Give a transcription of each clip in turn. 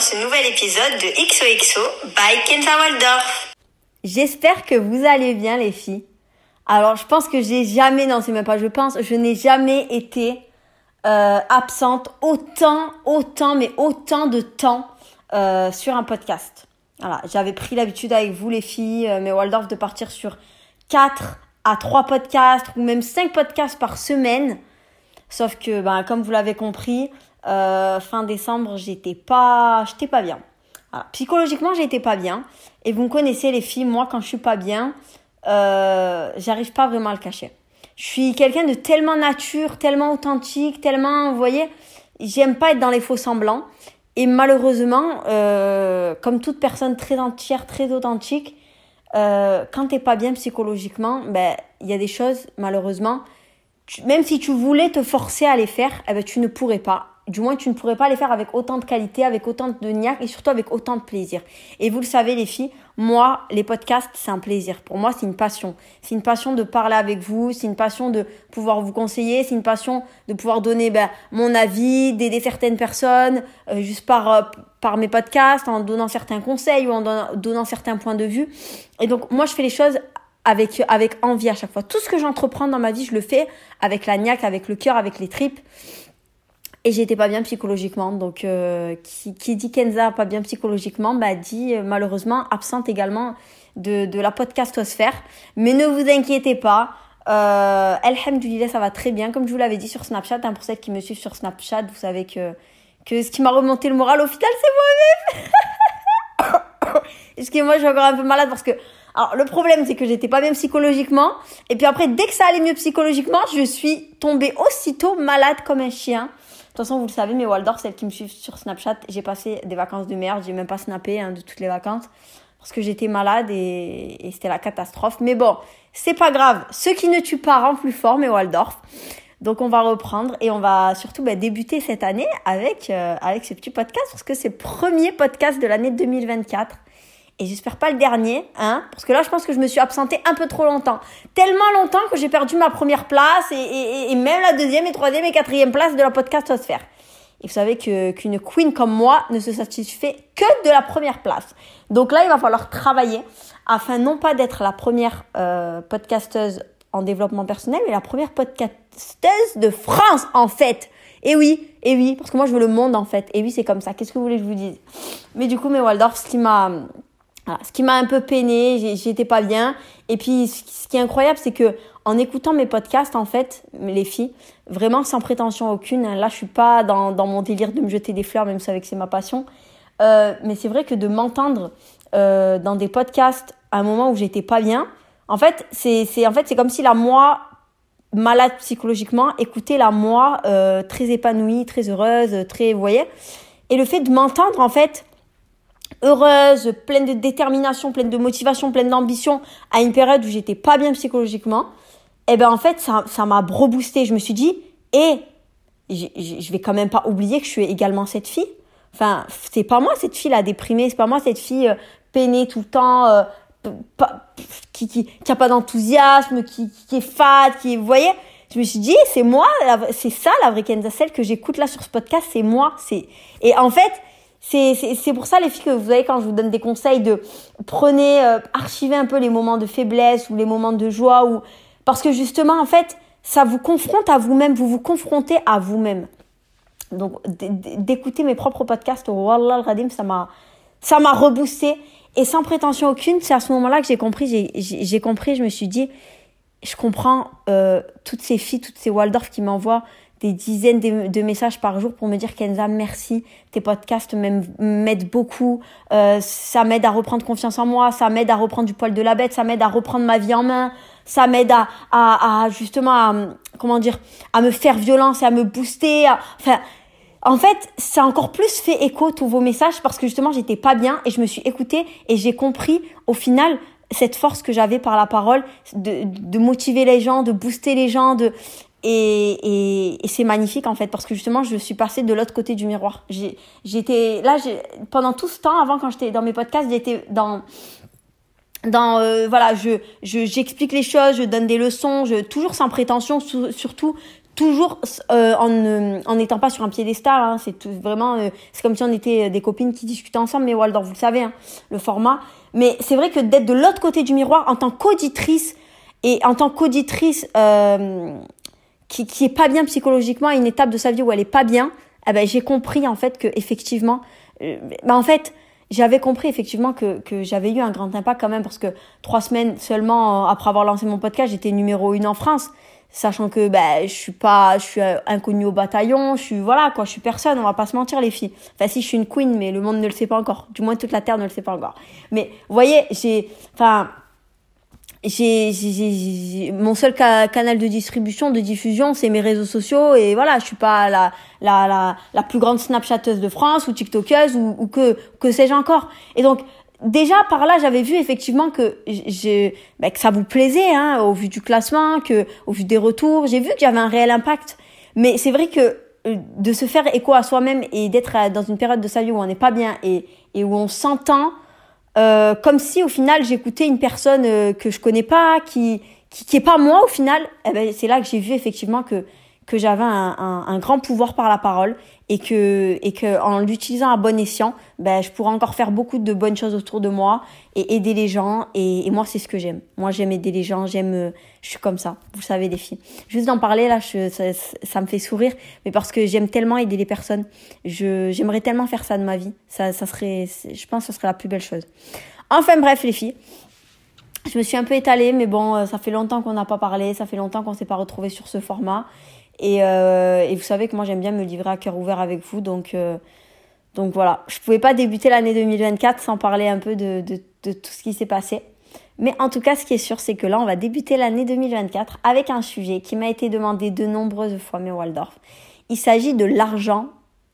ce nouvel épisode de XOXO by Kenza Waldorf. J'espère que vous allez bien les filles. Alors je pense que j'ai jamais, non c'est même pas je pense, je n'ai jamais été euh, absente autant, autant, mais autant de temps euh, sur un podcast. Voilà, j'avais pris l'habitude avec vous les filles, euh, mais Waldorf de partir sur 4 à 3 podcasts ou même 5 podcasts par semaine. Sauf que, ben, comme vous l'avez compris, euh, fin décembre, j'étais pas, j'étais pas bien. Psychologiquement, j'étais pas bien. Et vous me connaissez, les filles, moi, quand je suis pas bien, euh, j'arrive pas vraiment à le cacher. Je suis quelqu'un de tellement nature, tellement authentique, tellement, vous voyez, j'aime pas être dans les faux semblants. Et malheureusement, euh, comme toute personne très entière, très authentique, quand t'es pas bien psychologiquement, ben il y a des choses malheureusement, même si tu voulais te forcer à les faire, eh ben, tu ne pourrais pas du moins tu ne pourrais pas les faire avec autant de qualité, avec autant de niaque et surtout avec autant de plaisir. Et vous le savez les filles, moi les podcasts c'est un plaisir. Pour moi c'est une passion. C'est une passion de parler avec vous, c'est une passion de pouvoir vous conseiller, c'est une passion de pouvoir donner ben, mon avis, d'aider certaines personnes euh, juste par euh, par mes podcasts, en donnant certains conseils ou en donnant, certains points de vue. Et donc moi je fais les choses avec, avec envie à chaque fois. Tout ce que j'entreprends dans ma vie, je le fais avec la niaque, avec le cœur, avec les tripes et j'étais pas bien psychologiquement. Donc, euh, qui, qui, dit Kenza pas bien psychologiquement, bah dit euh, malheureusement absente également de, de la podcastosphère. Mais ne vous inquiétez pas. Euh, Alhamdulillah, ça va très bien. Comme je vous l'avais dit sur Snapchat, hein, pour celles qui me suivent sur Snapchat, vous savez que, que ce qui m'a remonté le moral au final, c'est moi-même. Excusez-moi, je suis encore un peu malade parce que alors le problème c'est que j'étais pas bien psychologiquement et puis après dès que ça allait mieux psychologiquement, je suis tombée aussitôt malade comme un chien. De toute façon, vous le savez, mais Waldorf, celles qui me suivent sur Snapchat, j'ai passé des vacances de merde. J'ai même pas snappé hein, de toutes les vacances parce que j'étais malade et, c'était la catastrophe. Mais bon, c'est pas grave. Ce qui ne tue pas rend plus fort, mais Waldorf. Donc on va reprendre et on va surtout bah, débuter cette année avec, euh, avec ce petit podcast parce que c'est le premier podcast de l'année 2024 et j'espère pas le dernier, hein, parce que là, je pense que je me suis absentée un peu trop longtemps. Tellement longtemps que j'ai perdu ma première place et, même la deuxième et troisième et quatrième place de la podcastosphère. Et vous savez que qu'une queen comme moi ne se satisfait que de la première place. Donc là, il va falloir travailler afin non pas d'être la première euh, podcasteuse en développement personnel, mais la première podcasteuse de France, en fait. Et oui, et oui, parce que moi, je veux le monde, en fait. Et oui, c'est comme ça. Qu'est-ce que vous voulez que je vous dise? Mais du coup, mais Waldorf, ce qui m'a ce qui m'a un peu peiné, j'étais pas bien. Et puis, ce qui est incroyable, c'est que en écoutant mes podcasts, en fait, les filles, vraiment sans prétention aucune, hein, là, je suis pas dans, mon délire de me jeter des fleurs, même si c'est ma passion. Euh, mais c'est vrai que de m'entendre euh, dans des podcasts à un moment où j'étais pas bien, en fait, c'est en fait comme si la moi malade psychologiquement écoutait la moi euh, très épanouie, très heureuse, très, vous voyez. Et le fait de m'entendre, en fait, heureuse, pleine de détermination, pleine de motivation, pleine d'ambition, à une période où j'étais pas bien psychologiquement, et eh ben en fait ça ça m'a reboosté. Je me suis dit, et je vais quand même pas oublier que je suis également cette fille. Enfin, c'est pas moi cette fille là déprimée, c'est pas moi cette fille euh, peinée tout le temps, euh, qui, qui qui a pas d'enthousiasme, qui, qui est fade, qui vous voyez. Je me suis dit, c'est moi, c'est ça la vraie Kenza, celle que j'écoute là sur ce podcast, c'est moi. C'est et en fait, c'est pour ça les filles que vous avez quand je vous donne des conseils de prenez euh, archivez un peu les moments de faiblesse ou les moments de joie ou parce que justement en fait ça vous confronte à vous-même, vous vous confrontez à vous-même. Donc d'écouter mes propres podcasts, wallah al ça m'a ça m'a reboosté et sans prétention aucune, c'est à ce moment-là que j'ai compris, j'ai compris, je me suis dit je comprends euh, toutes ces filles, toutes ces Waldorf qui m'envoient des dizaines de, messages par jour pour me dire Kenza merci tes podcasts m'aident beaucoup euh, ça m'aide à reprendre confiance en moi ça m'aide à reprendre du poil de la bête ça m'aide à reprendre ma vie en main ça m'aide à, à, justement à, comment dire à me faire violence et à me booster enfin en fait, ça encore plus fait écho tous vos messages parce que justement, j'étais pas bien et je me suis écoutée et j'ai compris au final cette force que j'avais par la parole de, de motiver les gens, de booster les gens, de et, c'est magnifique en fait parce que justement je suis passée de l'autre côté du miroir. J'étais là pendant tout ce temps avant quand j'étais dans mes podcasts j'étais dans dans euh, voilà je j'explique les choses, je donne des leçons, je toujours sans prétention surtout toujours euh, en en n'étant pas sur un piédestal. Hein, c'est vraiment, euh, c'est comme si on était des copines qui discutaient ensemble. Mais Waldorf, vous le savez, hein, le format. Mais c'est vrai que d'être de l'autre côté du miroir en tant qu'auditrice et en tant qu'auditrice euh, qui qui est pas bien psychologiquement à une étape de sa vie où elle est pas bien, eh ben j'ai compris en fait que effectivement, euh, ben en fait j'avais compris effectivement que, que j'avais eu un grand impact quand même parce que trois semaines seulement après avoir lancé mon podcast, j'étais numéro une en France sachant que ben je suis pas je suis inconnue au bataillon je suis voilà quoi je suis personne on va pas se mentir les filles. Enfin si je suis une queen mais le monde ne le sait pas encore. Du moins toute la terre ne le sait pas encore. Mais vous voyez j'ai enfin j'ai mon seul canal de distribution de diffusion c'est mes réseaux sociaux et voilà je suis pas la la la, la plus grande snapchatteuse de France ou tiktokeuse ou, ou que que sais-je encore. Et donc déjà par là j'avais vu effectivement que je bah, que ça vous plaisait hein, au vu du classement que au vu des retours j'ai vu qu'il y avait un réel impact. Mais c'est vrai que euh, de se faire écho à soi-même et d'être euh, dans une période de sa vie où on n'est pas bien et, et où on s'entend euh, comme si au final j'écoutais une personne euh, que je connais pas qui qui, qui est pas moi au final. Eh ben, c'est là que j'ai vu effectivement que que j'avais un, grand pouvoir par la parole et que et que en l'utilisant à bon escient, ben je pourrais encore faire beaucoup de bonnes choses autour de moi et aider les gens et, moi c'est ce que j'aime. Moi j'aime aider les gens, j'aime je suis comme ça. Vous savez les filles. Juste d'en parler là, ça, me fait sourire, mais parce que j'aime tellement aider les personnes. Je j'aimerais tellement faire ça de ma vie. Ça ça serait je pense que ce serait la plus belle chose. Enfin bref les filles, je me suis un peu étalée, mais bon, ça fait longtemps qu'on n'a pas parlé, ça fait longtemps qu'on s'est pas retrouvé sur ce format. Et, euh, et vous savez que moi j'aime bien me livrer à cœur ouvert avec vous, donc euh, donc voilà, je pouvais pas débuter l'année 2024 sans parler un peu de, de, tout ce qui s'est passé. Mais en tout cas, ce qui est sûr, c'est que là, on va débuter l'année 2024 avec un sujet qui m'a été demandé de nombreuses fois, mais Waldorf. Il s'agit de l'argent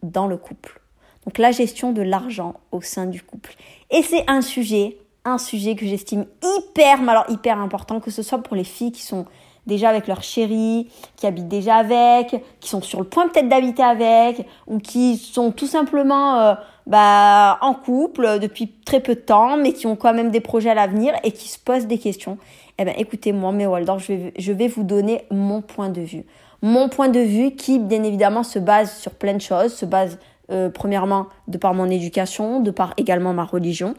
dans le couple. Donc la gestion de l'argent au sein du couple. Et c'est un sujet, un sujet que j'estime hyper, alors hyper important, que ce soit pour les filles qui sont déjà avec leur chéri, qui habitent déjà avec, qui sont sur le point peut-être d'habiter avec, ou qui sont tout simplement euh, bah, en couple depuis très peu de temps, mais qui ont quand même des projets à l'avenir et qui se posent des questions. Eh ben, écoutez, moi, mes Waldorf, je vais, je vais vous donner mon point de vue. Mon point de vue qui, bien évidemment, se base sur plein de choses, se base euh, premièrement de par mon éducation, de par également ma religion,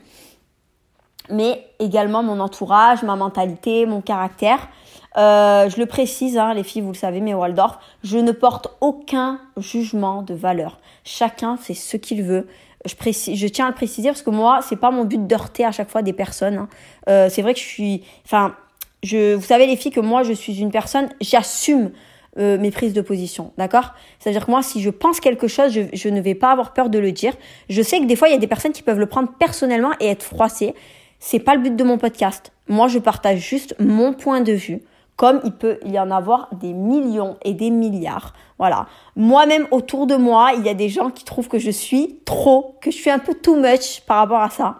mais également mon entourage, ma mentalité, mon caractère. Euh, je le précise, hein, les filles, vous le savez, mais Waldorf, je ne porte aucun jugement de valeur. Chacun fait ce qu'il veut. Je, précise, je tiens à le préciser parce que moi, c'est pas mon but d'heurter à chaque fois des personnes. Hein. Euh, c'est vrai que je suis, enfin, je, vous savez les filles que moi, je suis une personne, j'assume euh, mes prises de position, d'accord? C'est-à-dire que moi, si je pense quelque chose, je, je, ne vais pas avoir peur de le dire. Je sais que des fois, il y a des personnes qui peuvent le prendre personnellement et être froissées. C'est pas le but de mon podcast. Moi, je partage juste mon point de vue comme il peut y en avoir des millions et des milliards. Voilà. Moi-même, autour de moi, il y a des gens qui trouvent que je suis trop, que je suis un peu too much par rapport à ça.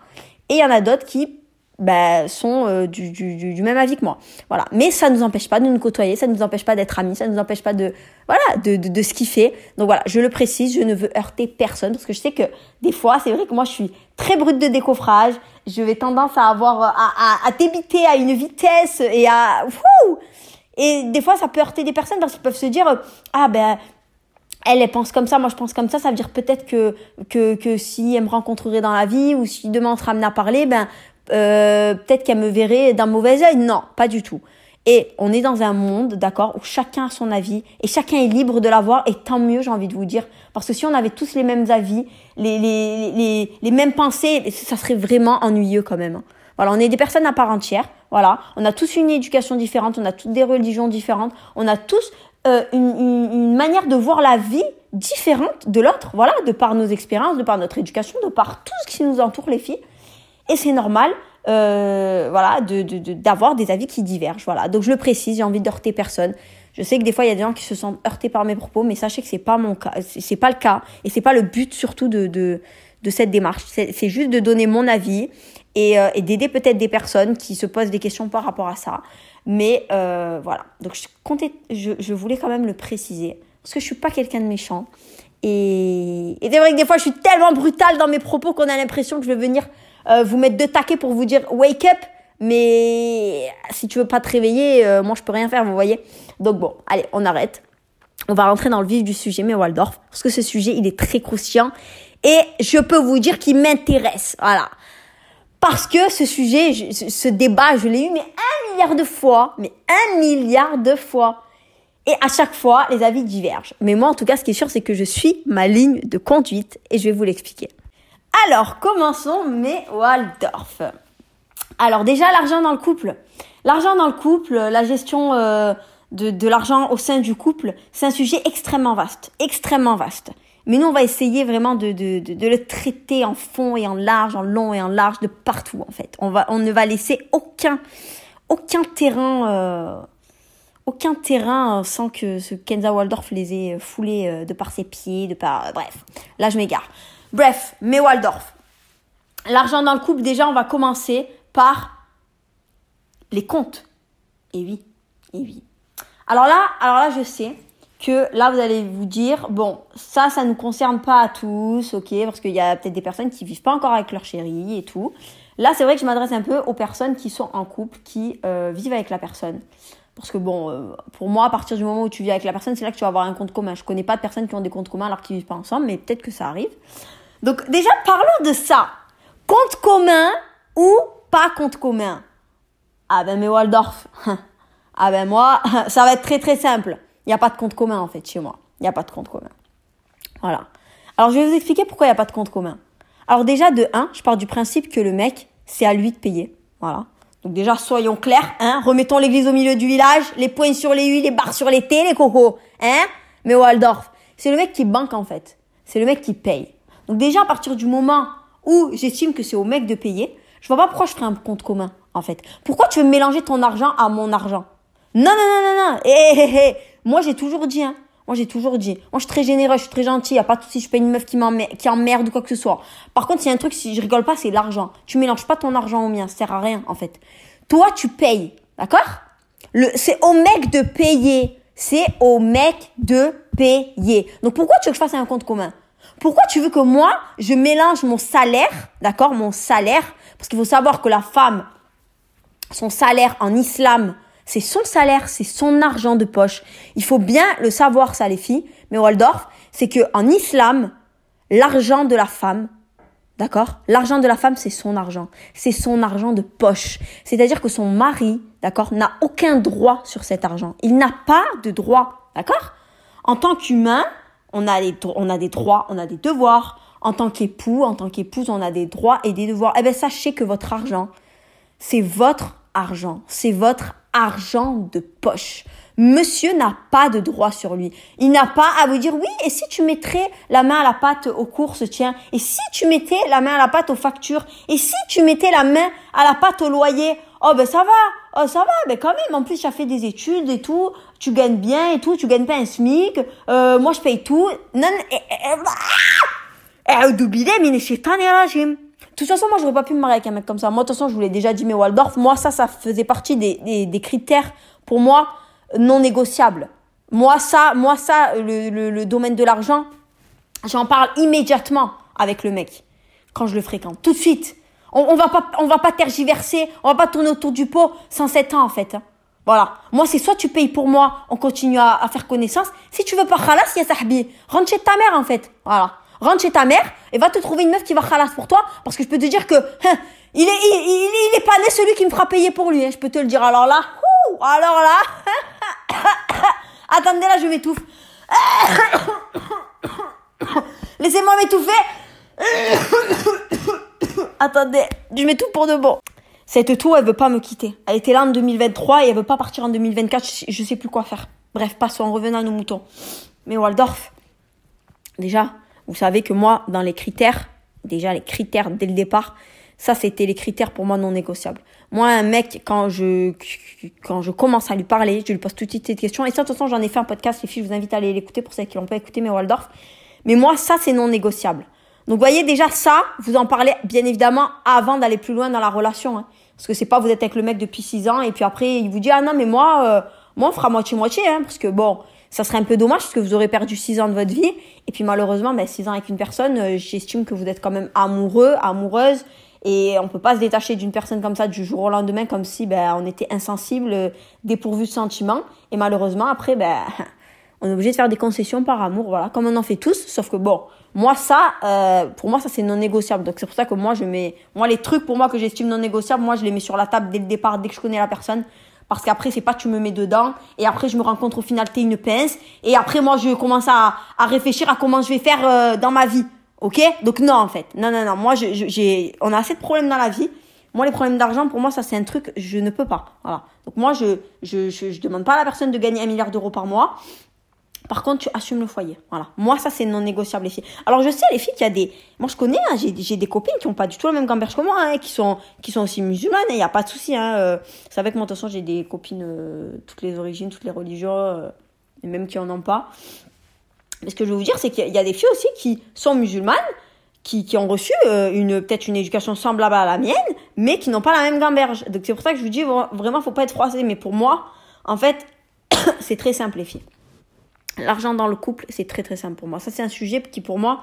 Et il y en a d'autres qui bah, sont euh, du, même avis que moi. Voilà. Mais ça ne nous empêche pas de nous côtoyer, ça ne nous empêche pas d'être amis, ça ne nous empêche pas de, voilà, de, de, fait. Donc voilà, je le précise, je ne veux heurter personne parce que je sais que des fois, c'est vrai que moi, je suis très brute de décoffrage. Je vais tendance à avoir, à, à, à débiter à une vitesse et à, wouh et des fois, ça peut heurter des personnes parce qu'ils peuvent se dire, ah ben, elle, elle pense comme ça, moi je pense comme ça, ça veut dire peut-être que, que, que si elle me rencontrerait dans la vie ou si demain on se ramenait à parler, ben, euh, peut-être qu'elle me verrait d'un mauvais œil. Non, pas du tout. Et on est dans un monde, d'accord, où chacun a son avis et chacun est libre de l'avoir et tant mieux, j'ai envie de vous dire. Parce que si on avait tous les mêmes avis, les, les, les, mêmes pensées, ça serait vraiment ennuyeux quand même. Voilà, on est des personnes à part entière. Voilà, on a tous une éducation différente, on a toutes des religions différentes, on a tous euh, une, une, manière de voir la vie différente de l'autre. Voilà, de par nos expériences, de par notre éducation, de par tout ce qui nous entoure, les filles. Et c'est normal euh, voilà, de, d'avoir des avis qui divergent. Voilà. Donc je le précise, j'ai envie de heurter personne. Je sais que des fois il y a des gens qui se sentent heurtés par mes propos, mais sachez que c'est pas mon cas, c'est pas le cas, et c'est pas le but surtout de de, de cette démarche. C'est juste de donner mon avis et, euh, et d'aider peut-être des personnes qui se posent des questions par rapport à ça. Mais euh, voilà. Donc je je, voulais quand même le préciser parce que je suis pas quelqu'un de méchant. Et, et c'est vrai que des fois je suis tellement brutale dans mes propos qu'on a l'impression que je vais venir euh, vous mettre deux taquets pour vous dire wake up. Mais si tu veux pas te réveiller, euh, moi je peux rien faire, vous voyez. Donc bon, allez, on arrête. on va rentrer dans le vif du sujet, mais Waldorf, parce que ce sujet, il est très croustillant et je peux vous dire qu'il m'intéresse. Voilà. Parce que ce sujet, ce débat, je l'ai eu mais un milliard de fois, mais un milliard de fois. Et à chaque fois, les avis divergent. Mais moi, en tout cas, ce qui est sûr, c'est que je suis ma ligne de conduite et je vais vous l'expliquer. Alors, commençons mes Waldorf. Alors déjà, l'argent dans le couple. L'argent dans le couple, la gestion euh, de, l'argent au sein du couple, c'est un sujet extrêmement vaste, extrêmement vaste. Mais nous, on va essayer vraiment de, le traiter en fond et en large, en long et en large, de partout en fait. On, va, on ne va laisser aucun, aucun terrain, euh, aucun terrain sans que ce Kenza Waldorf les ait foulés euh, de par ses pieds, de par... bref, là je m'égare. Bref, mais Waldorf. L'argent dans le couple, déjà, on va commencer par les comptes. Et oui, et oui. Alors là, alors là, je sais que là, vous allez vous dire, bon, ça, ça ne nous concerne pas à tous, ok, parce qu'il y a peut-être des personnes qui vivent pas encore avec leur chérie et tout. Là, c'est vrai que je m'adresse un peu aux personnes qui sont en couple, qui euh, vivent avec la personne. Parce que bon, euh, pour moi, à partir du moment où tu vis avec la personne, c'est là que tu vas avoir un compte commun. Je connais pas de personnes qui ont des comptes communs alors qu'ils vivent pas ensemble, mais peut-être que ça arrive. Donc déjà, parlons de ça. Compte commun ou pas compte commun? Ah ben mais Waldorf. ah ben moi, ça va être très très simple. Il n'y a pas de compte commun en fait chez moi. Il n'y a pas de compte commun. Voilà. Alors je vais vous expliquer pourquoi il n'y a pas de compte commun. Alors déjà de 1, je pars du principe que le mec, c'est à lui de payer. Voilà. Donc déjà, soyons clairs, hein, remettons l'église au milieu du village, les points sur les huiles, les barres sur les T, les cocos, hein. Mais Waldorf, c'est le mec qui banque en fait. C'est le mec qui paye. Donc déjà, à partir du moment où j'estime que c'est au mec de payer, je vois pas pourquoi je ferais un compte commun, en fait. Pourquoi tu veux mélanger ton argent à mon argent? Non, non, non, non, non. Eh, eh, eh. Moi, j'ai toujours dit, hein. Moi, j'ai toujours dit. Moi, je suis très généreux, je suis très gentil. Y a pas de souci, je paye une meuf qui m'emmerde, ou quoi que ce soit. Par contre, il y a un truc, si je rigole pas, c'est l'argent. Tu mélanges pas ton argent au mien. Ça sert à rien, en fait. Toi, tu payes. D'accord? Le, c'est au mec de payer. C'est au mec de payer. Donc, pourquoi tu veux que je fasse un compte commun? Pourquoi tu veux que moi, je mélange mon salaire, d'accord, mon salaire, parce qu'il faut savoir que la femme, son salaire en islam, c'est son salaire, c'est son argent de poche. Il faut bien le savoir, ça, les filles. Mais Waldorf, c'est que en islam, l'argent de la femme, d'accord, l'argent de la femme, c'est son argent, c'est son argent de poche. C'est-à-dire que son mari, d'accord, n'a aucun droit sur cet argent. Il n'a pas de droit, d'accord? En tant qu'humain, on a, on a des droits, on a des devoirs. En tant qu'époux, en tant qu'épouse, on a des droits et des devoirs. Eh bien, sachez que votre argent, c'est votre argent. C'est votre argent de poche. Monsieur n'a pas de droit sur lui. Il n'a pas à vous dire oui, et si tu mettrais la main à la pâte aux courses, tiens, et si tu mettais la main à la pâte aux factures, et si tu mettais la main à la pâte au loyer, oh ben ça va, oh ça va, ben quand même, en plus tu as fait des études et tout, tu gagnes bien et tout, tu gagnes pas un SMIC, euh, moi je paye tout. Non, de toute façon, moi, j'aurais pas pu me marier avec un mec comme ça. Moi, de toute façon, je vous l'ai déjà dit, mais Waldorf, moi, ça, ça faisait partie des, des, des critères, pour moi, non négociables. Moi, ça, moi, ça, le, le, le domaine de l'argent, j'en parle immédiatement avec le mec. Quand je le fréquente. Tout de suite. On, on va pas, on va pas tergiverser, on va pas tourner autour du pot sans 7 ans, en fait. Voilà. Moi, c'est soit tu payes pour moi, on continue à, faire connaissance. Si tu veux pas khalas, ya sahbi. Rentre chez ta mère, en fait. Voilà. Rentre chez ta mère et va te trouver une meuf qui va khalas pour toi. Parce que je peux te dire que, hein, il est, il, il, est pas né celui qui me fera payer pour lui. Hein, je peux te le dire. Alors là, alors là. Attendez, là, je m'étouffe. Laissez-moi m'étouffer. Attendez, je m'étouffe pour de bon. Cette tour, elle veut pas me quitter. Elle était là en 2023 et elle veut pas partir en 2024. Je sais plus quoi faire. Bref, passons en revenant à nos moutons. Mais Waldorf, déjà, vous savez que moi, dans les critères, déjà les critères dès le départ, ça c'était les critères pour moi non négociables. Moi, un mec, quand je, quand je commence à lui parler, je lui pose tout de suite cette question. Et ça, de toute façon, j'en ai fait un podcast, les filles, je vous invite à aller l'écouter pour ceux qui l'ont pas écouté, mais Waldorf. Mais moi, ça, c'est non négociable. Donc, voyez, déjà, ça, vous en parlez, bien évidemment, avant d'aller plus loin dans la relation. Hein. Parce que c'est pas vous êtes avec le mec depuis 6 ans et puis après, il vous dit, ah non, mais moi, euh, moi, on fera moitié-moitié, hein, parce que bon, ça serait un peu dommage parce que vous aurez perdu 6 ans de votre vie. Et puis malheureusement, ben, 6 ans avec une personne, euh, j'estime que vous êtes quand même amoureux, amoureuse. Et on peut pas se détacher d'une personne comme ça du jour au lendemain comme si ben, on était insensible, euh, dépourvu de sentiments. Et malheureusement, après, ben, On est obligé de faire des concessions par amour, voilà, comme on en fait tous. Sauf que bon, moi ça, euh, pour moi ça c'est non négociable. Donc c'est pour ça que moi je mets, moi les trucs pour moi que j'estime non négociables, moi je les mets sur la table dès le départ, dès que je connais la personne. Parce qu'après c'est pas tu me mets dedans et après je me rends compte au final t'es une pince et après moi je commence à, à réfléchir à comment je vais faire euh, dans ma vie. Ok? Donc non en fait, non non non, moi j'ai, on a assez de problèmes dans la vie. Moi, les problèmes d'argent, pour moi, ça, c'est un truc, je ne peux pas. Voilà. Donc, moi, je, je, je, je demande pas à la personne de gagner un milliard d'euros par mois. Par contre, tu assumes le foyer. Voilà. Moi, ça, c'est non négociable, les filles. Alors, je sais, les filles, qu'il y a des. Moi, je connais, hein, j'ai des copines qui ont pas du tout le même gamberge que moi, hein, qui, sont, qui sont aussi musulmanes, il n'y a pas de souci. Hein, euh. c'est avec moi, de toute façon, j'ai des copines, euh, toutes les origines, toutes les religions, euh, et même qui en ont pas. Mais ce que je veux vous dire, c'est qu'il y a des filles aussi qui sont musulmanes, qui, qui ont reçu une peut-être une éducation semblable à la mienne, mais qui n'ont pas la même gamberge. Donc, c'est pour ça que je vous dis, vraiment, faut pas être froissé. Mais pour moi, en fait, c'est très simple, les filles. L'argent dans le couple, c'est très très simple pour moi. Ça, c'est un sujet qui pour moi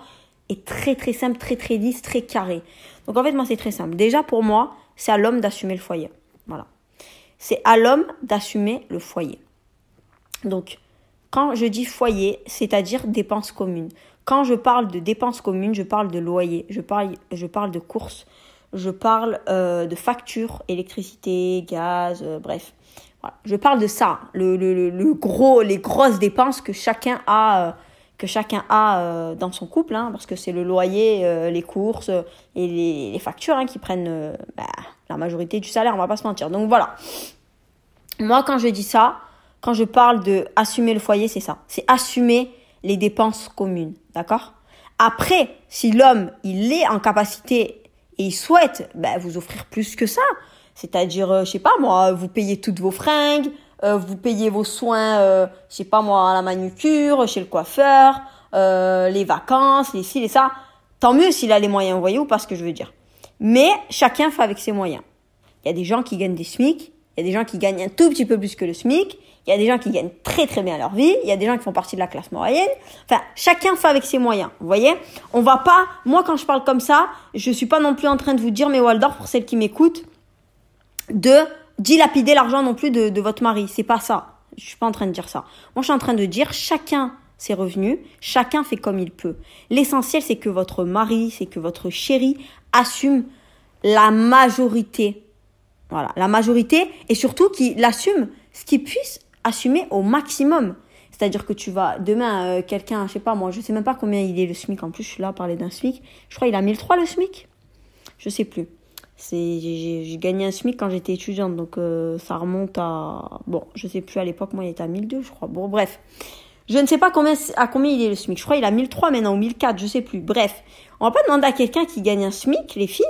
est très très simple, très très lisse, très carré. Donc en fait, moi, c'est très simple. Déjà pour moi, c'est à l'homme d'assumer le foyer. Voilà. C'est à l'homme d'assumer le foyer. Donc, quand je dis foyer, c'est-à-dire dépenses communes. Quand je parle de dépenses communes, je parle de loyer, je parle, de courses, je parle euh, de factures, électricité, gaz, euh, bref. Je parle de ça, le, le, le, gros, les grosses dépenses que chacun a, euh, que chacun a euh, dans son couple, hein, parce que c'est le loyer, euh, les courses et les, factures hein, qui prennent bah, la majorité du salaire, on va pas se mentir. Donc voilà. Moi, quand je dis ça, quand je parle de assumer le foyer, c'est ça. C'est assumer les dépenses communes, d'accord? Après, si l'homme, il est en capacité et il souhaite bah, vous offrir plus que ça, c'est-à-dire, euh, je sais pas moi, vous payez toutes vos fringues, euh, vous payez vos soins, euh, je sais pas moi, à la manucure, chez le coiffeur, les vacances, les ci, les ça. Tant mieux s'il a les moyens, vous voyez ou pas ce que je veux dire. Mais chacun fait avec ses moyens. Il y a des gens qui gagnent des SMIC, il y a des gens qui gagnent un tout petit peu plus que le SMIC, il y a des gens qui gagnent très très bien leur vie, il y a des gens qui font partie de la classe moyenne. Enfin, chacun fait avec ses moyens, vous voyez On va pas, moi quand je parle comme ça, je suis pas non plus en train de vous dire, mais Waldorf, pour celles qui m'écoutent, de dilapider l'argent non plus de, de votre mari. C'est pas ça. Je suis pas en train de dire ça. Moi, je suis en train de dire chacun ses revenus, chacun fait comme il peut. L'essentiel, c'est que votre mari, c'est que votre chéri assume la majorité. Voilà, la majorité et surtout qu'il assume ce qu'il puisse assumer au maximum. C'est-à-dire que tu vas demain euh, quelqu'un, je sais pas moi, je sais même pas combien il est le SMIC en plus, je suis là à parler d'un SMIC. Je crois qu'il a 1003 le SMIC. Je sais plus. C'est, j'ai, gagné un SMIC quand j'étais étudiante, donc euh, ça remonte à... Bon, je sais plus, à l'époque, moi, il était à 1002, je crois. Bon, bref. Je ne sais pas combien, à combien il est le SMIC. Je crois qu'il a 1003 maintenant, ou 1004, je sais plus. Bref. On va pas demander à quelqu'un qui gagne un SMIC, les filles,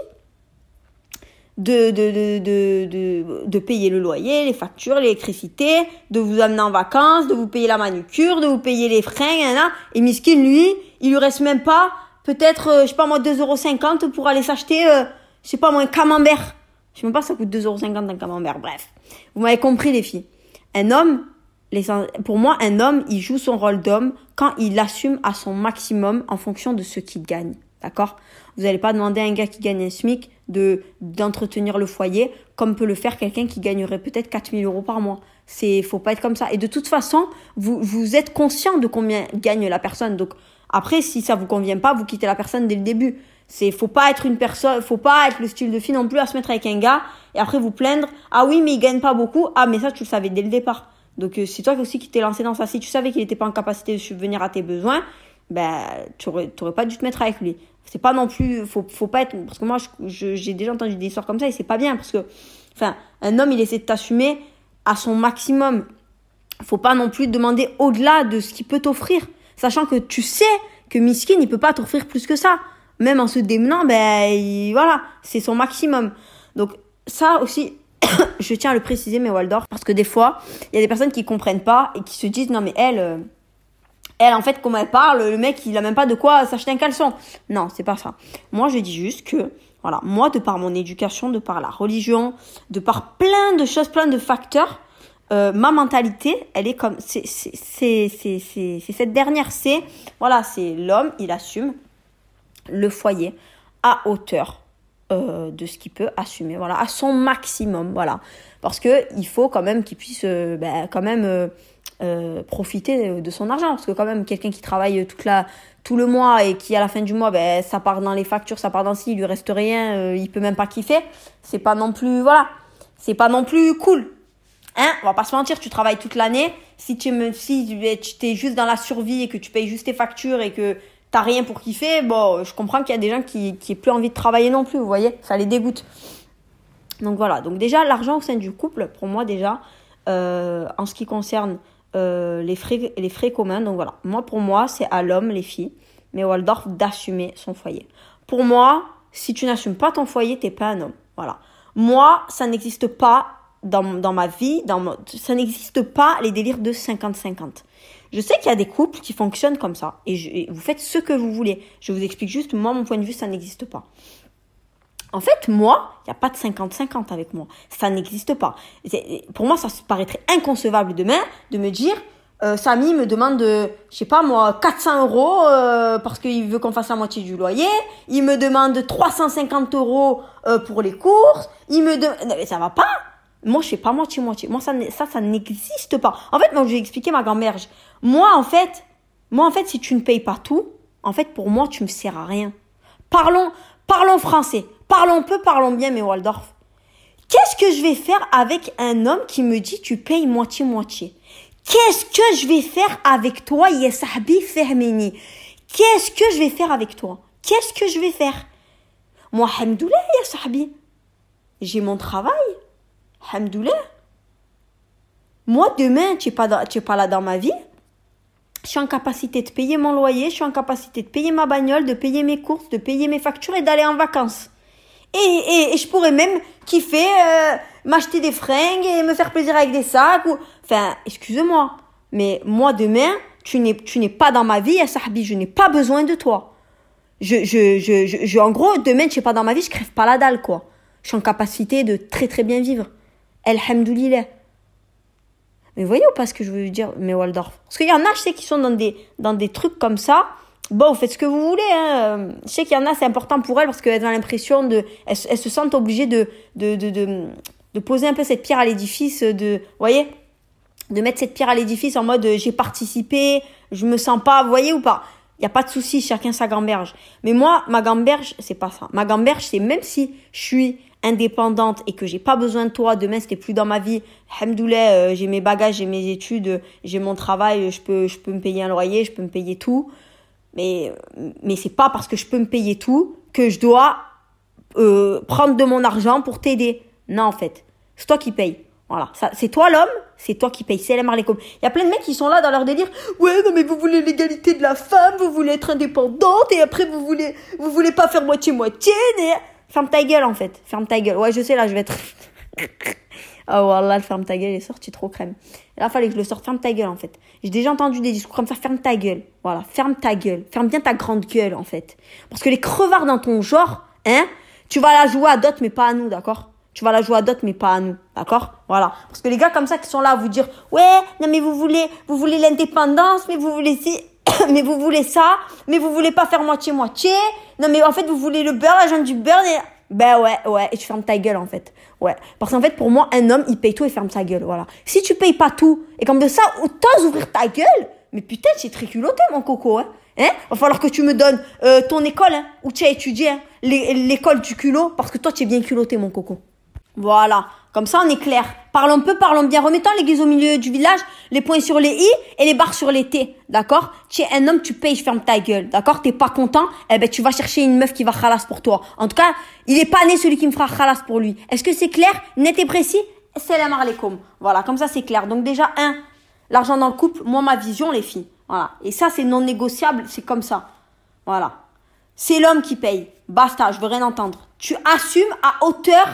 de, de, de, de, de, payer le loyer, les factures, l'électricité, de vous amener en vacances, de vous payer la manucure, de vous payer les fringues, et Miskin, lui, il lui reste même pas, peut-être, euh, je sais pas moi, 2,50€ pour aller s'acheter... Euh, je sais pas moi, un camembert. Je sais même pas ça coûte 2,50€ un camembert. Bref. Vous m'avez compris, les filles. Un homme, pour moi, un homme, il joue son rôle d'homme quand il assume à son maximum en fonction de ce qu'il gagne. D'accord? Vous n'allez pas demander à un gars qui gagne un SMIC de d'entretenir le foyer comme peut le faire quelqu'un qui gagnerait peut-être 4000 euros par mois. C'est faut pas être comme ça. Et de toute façon, vous, vous êtes conscient de combien gagne la personne. Donc après, si ça vous convient pas, vous quittez la personne dès le début. C'est faut pas être une personne, faut pas être le style de fille non plus à se mettre avec un gars et après vous plaindre. Ah oui, mais il gagne pas beaucoup. Ah mais ça tu le savais dès le départ. Donc euh, c'est toi aussi qui t'es lancé dans ça. Si tu savais qu'il était pas en capacité de subvenir à tes besoins, ben tu aurais, pas dû te mettre avec lui. C'est pas non plus, faut faut pas être parce que moi j'ai déjà entendu des histoires comme ça et c'est pas bien parce que enfin un homme il essaie de t'assumer à son maximum. Faut pas non plus demander au-delà de ce qu'il peut t'offrir, sachant que tu sais que Miskin il peut pas t'offrir plus que ça même en se démenant, ben voilà, c'est son maximum. Donc ça aussi, je tiens à le préciser, mais Waldorf, parce que des fois, il y a des personnes qui comprennent pas et qui se disent non mais elle, euh, elle en fait comment elle parle, le mec il a même pas de quoi s'acheter un caleçon. Non, c'est pas ça. Moi je dis juste que voilà, moi de par mon éducation, de par la religion, de par plein de choses, plein de facteurs, euh, ma mentalité, elle est comme c'est c'est c'est c'est cette dernière, c'est voilà, c'est l'homme, il assume le foyer à hauteur euh, de ce qu'il peut assumer, voilà, à son maximum, voilà. Parce que il faut quand même qu'il puisse, euh, ben, quand même, euh, profiter de son argent. Parce que quand même, quelqu'un qui travaille toute la, tout le mois et qui à la fin du mois, ben, ça part dans les factures, ça part dans ci, il lui reste rien, il peut même pas kiffer. C'est pas non plus, voilà, c'est pas non plus cool. Hein, on va pas se mentir, tu travailles toute l'année. Si tu si tu es juste dans la survie et que tu payes juste tes factures et que t'as rien pour kiffer, bon, je comprends qu'il y a des gens qui, qui plus envie de travailler non plus, vous voyez, ça les dégoûte. Donc voilà, donc déjà l'argent au sein du couple, pour moi déjà, euh, en ce qui concerne euh, les, frais, les frais communs, donc voilà, moi pour moi c'est à l'homme, les filles, mais Waldorf d'assumer son foyer. Pour moi, si tu n'assumes pas ton foyer, t'es pas un homme, voilà. Moi, ça n'existe pas dans, dans ma vie, dans ça n'existe pas les délires de 50-50. Je sais qu'il y a des couples qui fonctionnent comme ça et, vous faites ce que vous voulez. Je vous explique juste, moi, mon point de vue, ça n'existe pas. En fait, moi, il n'y a pas de 50-50 avec moi. Ça n'existe pas. Pour moi, ça paraîtrait inconcevable demain de me dire, euh, Samy me demande, je sais pas moi, 400 euros euh, parce qu'il veut qu'on fasse la moitié du loyer. Il me demande 350 euros euh, pour les courses. Il me demande, mais ça va pas. Moi, je fais pas moitié-moitié. Moi, ça, ça, ça n'existe pas. En fait, moi, je vais expliquer ma grand-mère. Moi, en fait, moi, en fait, si tu ne payes pas tout, en fait, pour moi, tu me sers à rien. Parlons, parlons français. Parlons peu, parlons bien, mais Waldorf. Qu'est-ce que je vais faire avec un homme qui me dit tu payes moitié-moitié? Qu'est-ce que je vais faire avec toi, Yesahbi Fermini Qu'est-ce que je vais faire avec toi? Qu'est-ce que je vais faire? Moi, Hamdoullah, Yesahbi. J'ai mon travail. Hamdoullah. Moi, demain, tu n'es pas, pas là dans ma vie. Je suis en capacité de payer mon loyer, je suis en capacité de payer ma bagnole, de payer mes courses, de payer mes factures et d'aller en vacances. Et, et, je pourrais même kiffer, euh, m'acheter des fringues et me faire plaisir avec des sacs. Ou... Enfin, excuse-moi. Mais moi, demain, tu n'es, tu n'es pas dans ma vie, Sahbi, je n'ai pas besoin de toi. Je, je, je, je, en gros, demain, tu n'es pas dans ma vie, je crève pas la dalle, quoi. Je suis en capacité de très très bien vivre. Alhamdoulilah. Mais vous voyez ou pas ce que je veux dire, mais Waldorf? Parce qu'il y en a, je sais, qui sont dans des, trucs comme ça. Bon, vous faites ce que vous voulez. Hein. Je sais qu'il y en a, c'est important pour elles parce qu'elles ont l'impression de. Elles, se sentent obligées de poser un peu cette pierre à l'édifice, de. Voyez? De mettre cette pierre à l'édifice en mode j'ai participé, je me sens pas, vous voyez ou pas? Il n'y a pas de souci, chacun sa gamberge. Mais moi, ma gamberge, c'est pas ça. Ma gamberge, c'est même si je suis indépendante et que j'ai pas besoin de toi, demain c'était plus dans ma vie, hamdoulah, euh, j'ai mes bagages, j'ai mes études, j'ai mon travail, je peux, je peux me payer un loyer, je peux me payer tout. Mais, mais c'est pas parce que je peux me payer tout que je dois euh, prendre de mon argent pour t'aider. Non, en fait, c'est toi qui payes. Voilà, c'est toi l'homme, c'est toi qui payes. C'est la Il y a plein de mecs qui sont là dans leur délire. Ouais, non mais vous voulez l'égalité de la femme, vous voulez être indépendante et après vous voulez, vous voulez pas faire moitié moitié. Ferme ta gueule en fait. Ferme ta gueule. Ouais, je sais là, je vais être. oh voilà, ferme ta gueule, est sorti trop crème. Là, fallait que je le sorte. Ferme ta gueule en fait. J'ai déjà entendu des discours comme ça. Ferme ta gueule. Voilà, ferme ta gueule. Ferme bien ta grande gueule en fait. Parce que les crevards dans ton genre, hein, tu vas la jouer à d'autres mais pas à nous, d'accord? Tu vas la jouer à d'autres, mais pas à nous. D'accord? Voilà. Parce que les gars comme ça qui sont là à vous dire, ouais, non mais vous voulez, vous voulez l'indépendance, mais vous voulez mais vous voulez ça, mais vous voulez pas faire moitié-moitié. Non, mais en fait, vous voulez le beurre, la jambe du beurre. Et... Ben ouais, ouais, et tu fermes ta gueule en fait. Ouais. Parce qu'en fait, pour moi, un homme, il paye tout et ferme sa gueule. Voilà. Si tu payes pas tout, et comme de ça, autant ouvrir ta gueule, mais putain, c'est très culotté, mon coco, hein. Hein? Va falloir que tu me donnes euh, ton école, hein, où tu as étudié, hein, l'école du culot, parce que toi, tu es bien culotté, mon coco. Voilà. Comme ça, on est clair. Parlons peu, parlons bien. Remettons l'église au milieu du village, les points sur les i et les barres sur les t. D'accord? Tu es un homme, tu payes, ferme ta gueule. D'accord? T'es pas content? Eh ben, tu vas chercher une meuf qui va khalas pour toi. En tout cas, il est pas né celui qui me fera khalas pour lui. Est-ce que c'est clair Net et précis? Salam alaikum. Voilà, comme ça, c'est clair. Donc déjà, un, l'argent dans le couple, moi, ma vision, les filles. Voilà. Et ça, c'est non négociable, c'est comme ça. Voilà. C'est l'homme qui paye. Basta, je veux rien entendre. Tu assumes à hauteur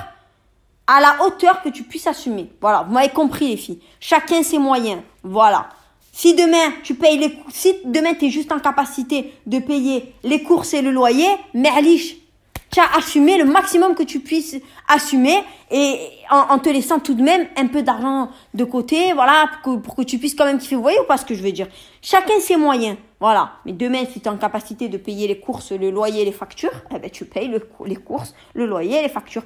à la hauteur que tu puisses assumer. Voilà, vous m'avez compris les filles. Chacun ses moyens. Voilà. Si demain tu payes les si demain tu es juste en capacité de payer les courses et le loyer, merliche, tu as assumé le maximum que tu puisses assumer et en, te laissant tout de même un peu d'argent de côté, voilà, pour que, pour que tu puisses quand même kiffer. Vous voyez ou pas ce que je veux dire? Chacun ses moyens. Voilà. Mais demain, si tu es en capacité de payer les courses, le loyer, les factures, eh ben, tu payes le, les courses, le loyer, les factures.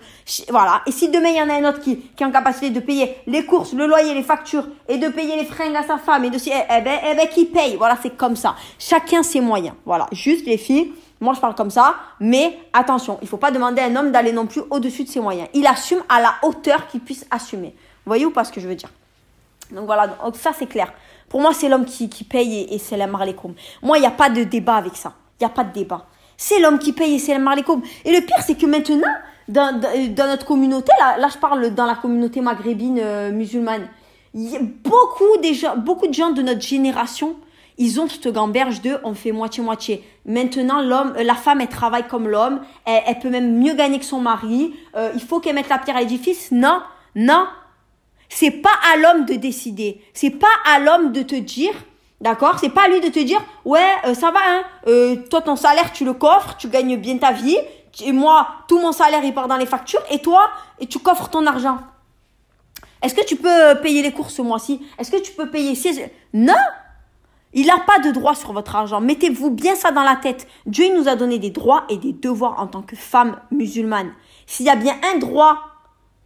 Voilà. Et si demain, il y en a un autre qui, est en capacité de payer les courses, le loyer, les factures et de payer les fringues à sa femme et de, eh, eh ben, eh ben, qui paye? Voilà, c'est comme ça. Chacun ses moyens. Voilà. Juste les filles. Moi, je parle comme ça, mais attention, il faut pas demander à un homme d'aller non plus au-dessus de ses moyens. Il assume à la hauteur qu'il puisse assumer. Vous voyez ou pas ce que je veux dire? Donc voilà, donc ça c'est clair. Pour moi, c'est l'homme qui, qui, paye et, c'est la marlécoum. Moi, il n'y a pas de débat avec ça. Il n'y a pas de débat. C'est l'homme qui paye et c'est la marlécoum. Et le pire, c'est que maintenant, dans, dans, notre communauté, là, là, je parle dans la communauté maghrébine euh, musulmane, y a beaucoup, des gens, beaucoup de gens de notre génération, ils ont cette gamberge de on fait moitié-moitié. Maintenant, l'homme, la femme, elle travaille comme l'homme, elle, elle, peut même mieux gagner que son mari, euh, il faut qu'elle mette la pierre à l'édifice. Non, non, c'est pas à l'homme de décider. C'est pas à l'homme de te dire, d'accord? C'est pas à lui de te dire, ouais, euh, ça va, hein. Euh, toi, ton salaire, tu le coffres, tu gagnes bien ta vie. Et moi, tout mon salaire, il part dans les factures. Et toi, et tu coffres ton argent. Est-ce que tu peux euh, payer les courses ce mois-ci? Est-ce que tu peux payer Non il n'a pas de droit sur votre argent. Mettez-vous bien ça dans la tête. Dieu nous a donné des droits et des devoirs en tant que femme musulmane. S'il y a bien un droit,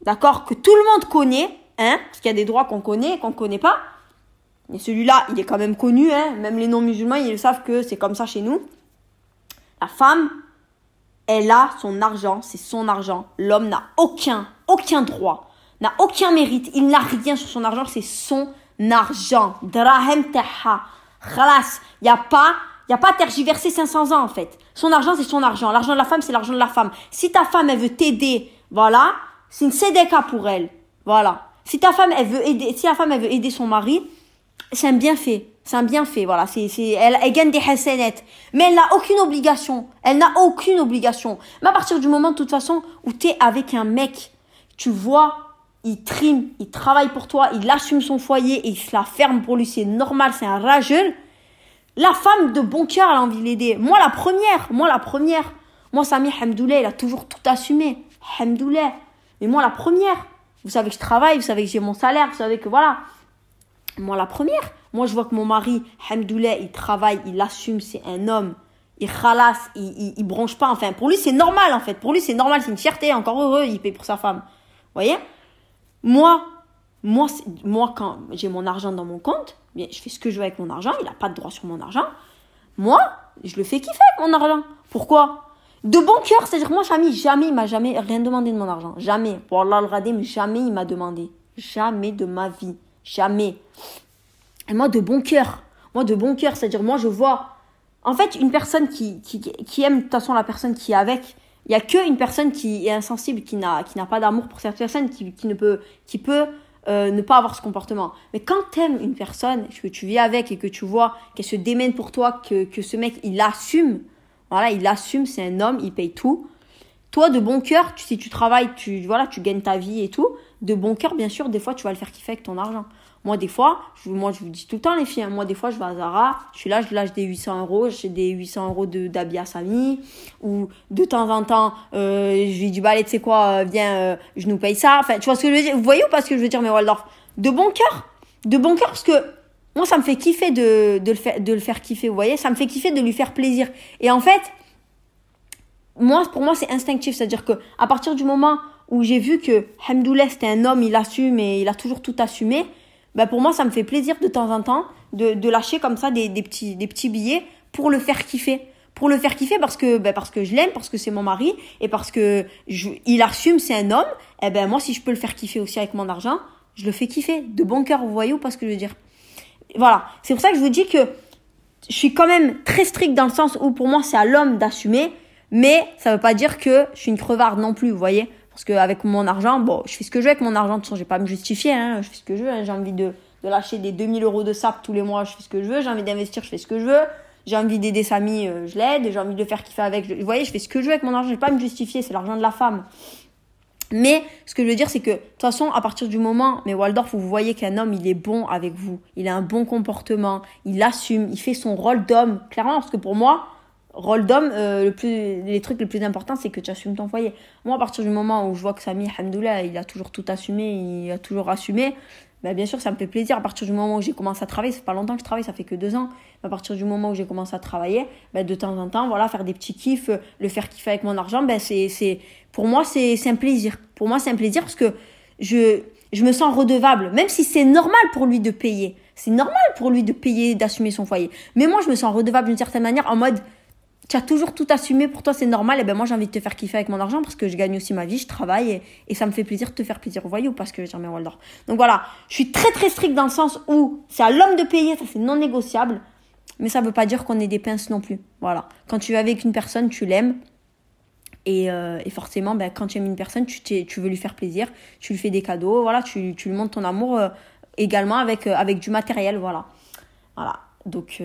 d'accord, que tout le monde connaît, hein, parce qu'il y a des droits qu'on connaît et qu'on ne connaît pas. Mais celui-là, il est quand même connu, hein. Même les non-musulmans, ils savent que c'est comme ça chez nous. La femme, elle a son argent, c'est son argent. L'homme n'a aucun, aucun droit, n'a aucun mérite. Il n'a rien sur son argent, c'est son argent. Drahem taha. Khalas. Il n'y a pas, il y a pas tergiversé 500 ans, en fait. Son argent, c'est son argent. L'argent de la femme, c'est l'argent de la femme. Si ta femme, elle veut t'aider, voilà, c'est une sédéka pour elle. Voilà. Si ta femme, elle veut aider, si la femme, elle veut aider son mari, c'est un bienfait. C'est un bienfait, voilà. C'est, c'est, elle, elle gagne des hasanettes. Mais elle n'a aucune obligation. Elle n'a aucune obligation. Mais à partir du moment, de toute façon, où tu es avec un mec, tu vois, il trime, il travaille pour toi, il assume son foyer et il se la ferme pour lui, c'est normal, c'est un rageux. La femme de bon cœur, elle a envie de l'aider. Moi, la première, moi, la première. Moi, Sami Hamdoulay, il a toujours tout assumé. Hamdoulay. Mais moi, la première. Vous savez que je travaille, vous savez que j'ai mon salaire, vous savez que voilà. Moi, la première, moi, je vois que mon mari, Hamdoullah, il travaille, il assume, c'est un homme. Il khalasse, il, il, bronche pas. Enfin, pour lui, c'est normal, en fait. Pour lui, c'est normal, c'est une fierté. Encore heureux, il paye pour sa femme. Vous voyez? Moi, moi, moi, quand j'ai mon argent dans mon compte, bien, je fais ce que je veux avec mon argent. Il n'a pas de droit sur mon argent. Moi, je le fais kiffer avec mon argent. Pourquoi? De bon cœur, c'est-à-dire moi, Chami, jamais, il m'a jamais rien demandé de mon argent. Jamais. Pour Allah le radim, jamais il m'a demandé. Jamais de ma vie. Jamais. Et moi, de bon cœur. Moi, de bon cœur, c'est-à-dire moi, je vois. En fait, une personne qui, qui, qui aime de toute façon la personne qui est avec, il y a que une personne qui est insensible, qui n'a, qui n'a pas d'amour pour cette personne, qui, qui ne peut, qui peut euh, ne pas avoir ce comportement. Mais quand tu aimes une personne, que tu vis avec et que tu vois qu'elle se démène pour toi, que, que ce mec, il assume, voilà, il assume, c'est un homme, il paye tout. Toi, de bon cœur, tu, si tu travailles, tu, voilà, tu gagnes ta vie et tout. De bon cœur, bien sûr, des fois, tu vas le faire kiffer avec ton argent. Moi, des fois, je, moi, je vous dis tout le temps, les filles, hein, moi, des fois, je vais à Zara, je suis là, je lâche des 800 euros, j'ai des 800 euros d'habits à Samy, ou de temps en temps, euh, je lui dis, bah, allez, tu sais quoi, euh, viens, euh, je nous paye ça. Enfin, tu vois ce que je veux dire? Vous voyez ou pas ce que je veux dire, mais Waldorf? De bon cœur De bon cœur, parce que moi, ça me fait kiffer de, le faire, de le faire kiffer, vous voyez Ça me fait kiffer de lui faire plaisir. Et en fait, moi, pour moi, c'est instinctif. C'est-à-dire que à partir du moment où j'ai vu que Hamdoullah, c'était un homme, il assume et il a toujours tout assumé, ben pour moi, ça me fait plaisir de temps en temps de, lâcher comme ça des, petits, billets pour le faire kiffer. Pour le faire kiffer parce que, ben parce que je l'aime, parce que c'est mon mari et parce que il assume, c'est un homme. Et eh ben moi, si je peux le faire kiffer aussi avec mon argent, je le fais kiffer. De bon cœur, vous voyez ou pas ce que je veux dire? Voilà. C'est pour ça que je vous dis que je suis quand même très strict dans le sens où pour moi, c'est à l'homme d'assumer mais ça veut pas dire que je suis une crevarde non plus, vous voyez. Parce qu'avec mon argent, bon, je fais ce que je veux avec mon argent. De toute façon, je vais pas me justifier. Hein, je fais ce que je veux. Hein. J'ai envie de, de lâcher des 2000 euros de sap tous les mois. Je fais ce que je veux. J'ai envie d'investir. Je fais ce que je veux. J'ai envie d'aider sa famille. Euh, je l'aide. J'ai envie de faire kiffer avec. vous voyez, je fais ce que je veux avec mon argent. Je vais pas me justifier. C'est l'argent de la femme. Mais ce que je veux dire, c'est que de toute façon, à partir du moment, mais Waldorf, vous voyez qu'un homme, il est bon avec vous, il a un bon comportement, il assume, il fait son rôle d'homme, clairement, parce que pour moi, rôle d'homme, euh, le plus, les trucs les plus importants, c'est que tu assumes ton foyer. Moi, à partir du moment où je vois que Samy, Hamdoullah, il a toujours tout assumé, il a toujours assumé, ben, bien sûr, ça me fait plaisir. À partir du moment où j'ai commencé à travailler, ça fait pas longtemps que je travaille, ça fait que deux ans. à partir du moment où j'ai commencé à travailler, ben, de temps en temps, voilà, faire des petits kiffs, euh, le faire kiffer avec mon argent, ben, c'est, c'est, pour moi, c'est, c'est un plaisir. Pour moi, c'est un plaisir parce que je, je me sens redevable, même si c'est normal pour lui de payer. C'est normal pour lui de payer, d'assumer son foyer. Mais moi, je me sens redevable d'une certaine manière en mode, tu as toujours tout assumé, pour toi c'est normal, et ben moi j'ai envie de te faire kiffer avec mon argent parce que je gagne aussi ma vie, je travaille et, ça me fait plaisir de te faire plaisir, vous voyez, ou parce que j'ai un Waldorf. Donc voilà, je suis très très strict dans le sens où c'est à l'homme de payer, ça c'est non négociable, mais ça veut pas dire qu'on est des pinces non plus. Voilà, quand tu es avec une personne, tu l'aimes. Et, euh, forcément, ben, quand tu aimes une personne, tu, tu veux lui faire plaisir, tu lui fais des cadeaux, voilà, tu, tu lui montres ton amour euh, également avec, euh, avec du matériel, voilà. Voilà, donc,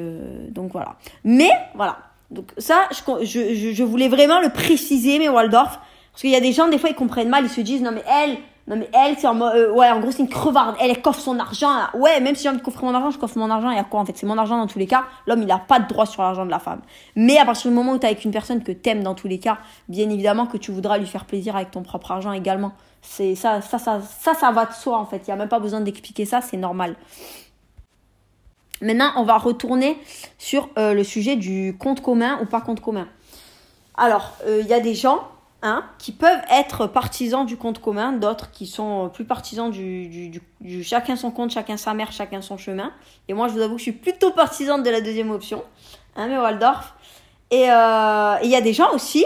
donc voilà. Mais voilà, donc ça, je, je, je, voulais vraiment le préciser, mais Waldorf, parce qu'il y a des gens, des fois, ils comprennent mal, ils se disent, non mais elle, non mais elle, c'est en euh, ouais, en gros, c'est une crevarde, elle, elle coffre son argent, ouais, même si j'ai envie de coffrer mon argent, je coffre mon argent, il y a quoi en fait? C'est mon argent dans tous les cas, l'homme, il a pas de droit sur l'argent de la femme. Mais à partir du moment où tu avec une personne que t'aimes dans tous les cas, bien évidemment que tu voudras lui faire plaisir avec ton propre argent également. C'est ça, ça, ça, ça, ça va de soi en fait, il y a même pas besoin d'expliquer ça, c'est normal. Maintenant, on va retourner sur euh, le sujet du compte commun ou pas compte commun. Alors, euh, il y a des gens hein, qui peuvent être partisans du compte commun, d'autres qui sont plus partisans du, chacun son compte, chacun sa mère, chacun son chemin. Et moi, je vous avoue que je suis plutôt partisane de la deuxième option, hein, mais Waldorf. Et euh, il y a des gens aussi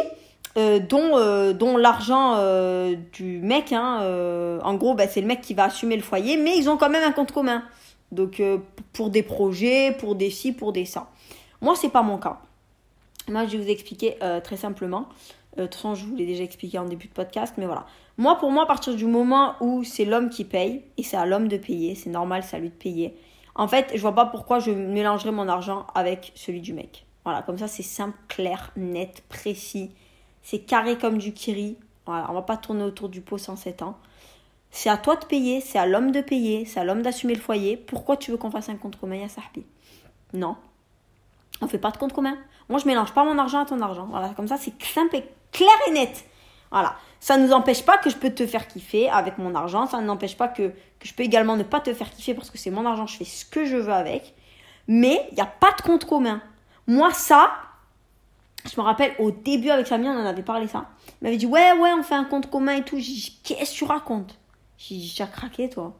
dont, dont l'argent du mec, hein, en gros, bah, c'est le mec qui va assumer le foyer, mais ils ont quand même un compte commun. Donc euh, pour des projets, pour des ci, pour des ça. Moi, c'est pas mon cas. Moi, je vais vous expliquer euh, très simplement. Euh, de toute façon, je vous l'ai déjà expliqué en début de podcast, mais voilà. Moi, pour moi, à partir du moment où c'est l'homme qui paye, et c'est à l'homme de payer, c'est normal, c'est à lui de payer. En fait, je vois pas pourquoi je mélangerais mon argent avec celui du mec. Voilà, comme ça, c'est simple, clair, net, précis. C'est carré comme du kiri. Voilà, on va pas tourner autour du pot sans 7 ans. C'est à toi de payer, c'est à l'homme de payer, c'est à l'homme d'assumer le foyer. Pourquoi tu veux qu'on fasse un compte commun à Sahbi Non. On fait pas de compte commun. Moi, je mélange pas mon argent à ton argent. Voilà, comme ça, c'est simple et clair et net. Voilà. Ça ne nous empêche pas que je peux te faire kiffer avec mon argent. Ça ne n'empêche pas que, je peux également ne pas te faire kiffer parce que c'est mon argent, je fais ce que je veux avec. Mais il n'y a pas de compte commun. Moi, ça, je me rappelle au début avec Samy, on en avait parlé ça. Il m'avait dit Ouais, ouais, on fait un compte commun et tout. J'ai dit Qu'est-ce que tu racontes? J'ai j'ai craqué, toi.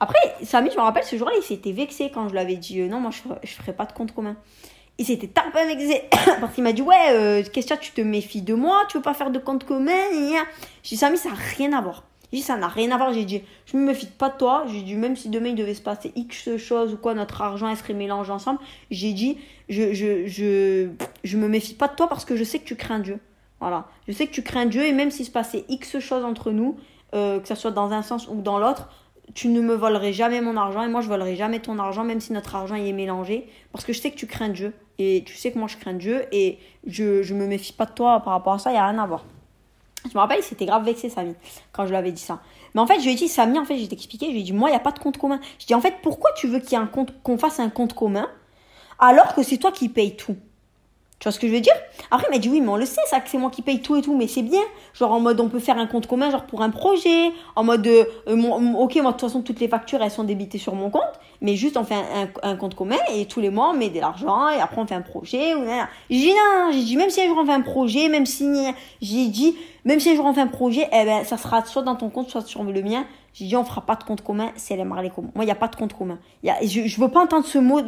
Après, Samy, je me rappelle, ce jour-là, il s'était vexé quand je lui avais dit, euh, non, moi, je ferai, ferai pas de compte commun. Il s'était tapé vexé parce qu'il m'a dit, ouais, euh, qu'est-ce que tu te méfies de moi, tu veux pas faire de compte commun J'ai dit, Samy, ça n'a rien à voir. J'ai dit, ça n'a rien à voir. J'ai dit, je me méfie pas de toi. J'ai dit, même si demain il devait se passer X choses ou quoi, notre argent, serait mélangé ensemble. J'ai dit, je, je, je, je me méfie pas de toi parce que je sais que tu crains Dieu. Voilà. Je sais que tu crains Dieu et même s'il se passait X choses entre nous, euh, que ce soit dans un sens ou dans l'autre, tu ne me volerais jamais mon argent et moi je volerai jamais ton argent, même si notre argent y est mélangé, parce que je sais que tu crains Dieu et tu sais que moi je crains Dieu et je, je me méfie pas de toi par rapport à ça, il n'y a rien à voir. Je me rappelle, c'était grave vexé Samy quand je lui avais dit ça. Mais en fait, je lui ai dit, Samy, en fait, j'ai expliqué, je lui ai dit, moi, il n'y a pas de compte commun. Je dis, en fait, pourquoi tu veux qu'il y ait qu'on fasse un compte commun alors que c'est toi qui payes tout? Tu vois ce que je veux dire? Après, il m'a dit oui, mais on le sait, ça, que c'est moi qui paye tout et tout, mais c'est bien. Genre en mode, on peut faire un compte commun, genre pour un projet. En mode, euh, ok, moi, de toute façon, toutes les factures, elles sont débitées sur mon compte. Mais juste, on fait un, compte commun et tous les mois, on met de l'argent et après, on fait un projet. J'ai dit non, j'ai dit, même si un jour on fait un projet, même si, j'ai dit, même si on fait un projet, eh ben, ça sera soit dans ton compte, soit sur le mien. J'ai dit, on fera pas de compte commun, c'est les communs. Moi, il n'y a pas de compte commun. Je, je veux pas entendre ce mot,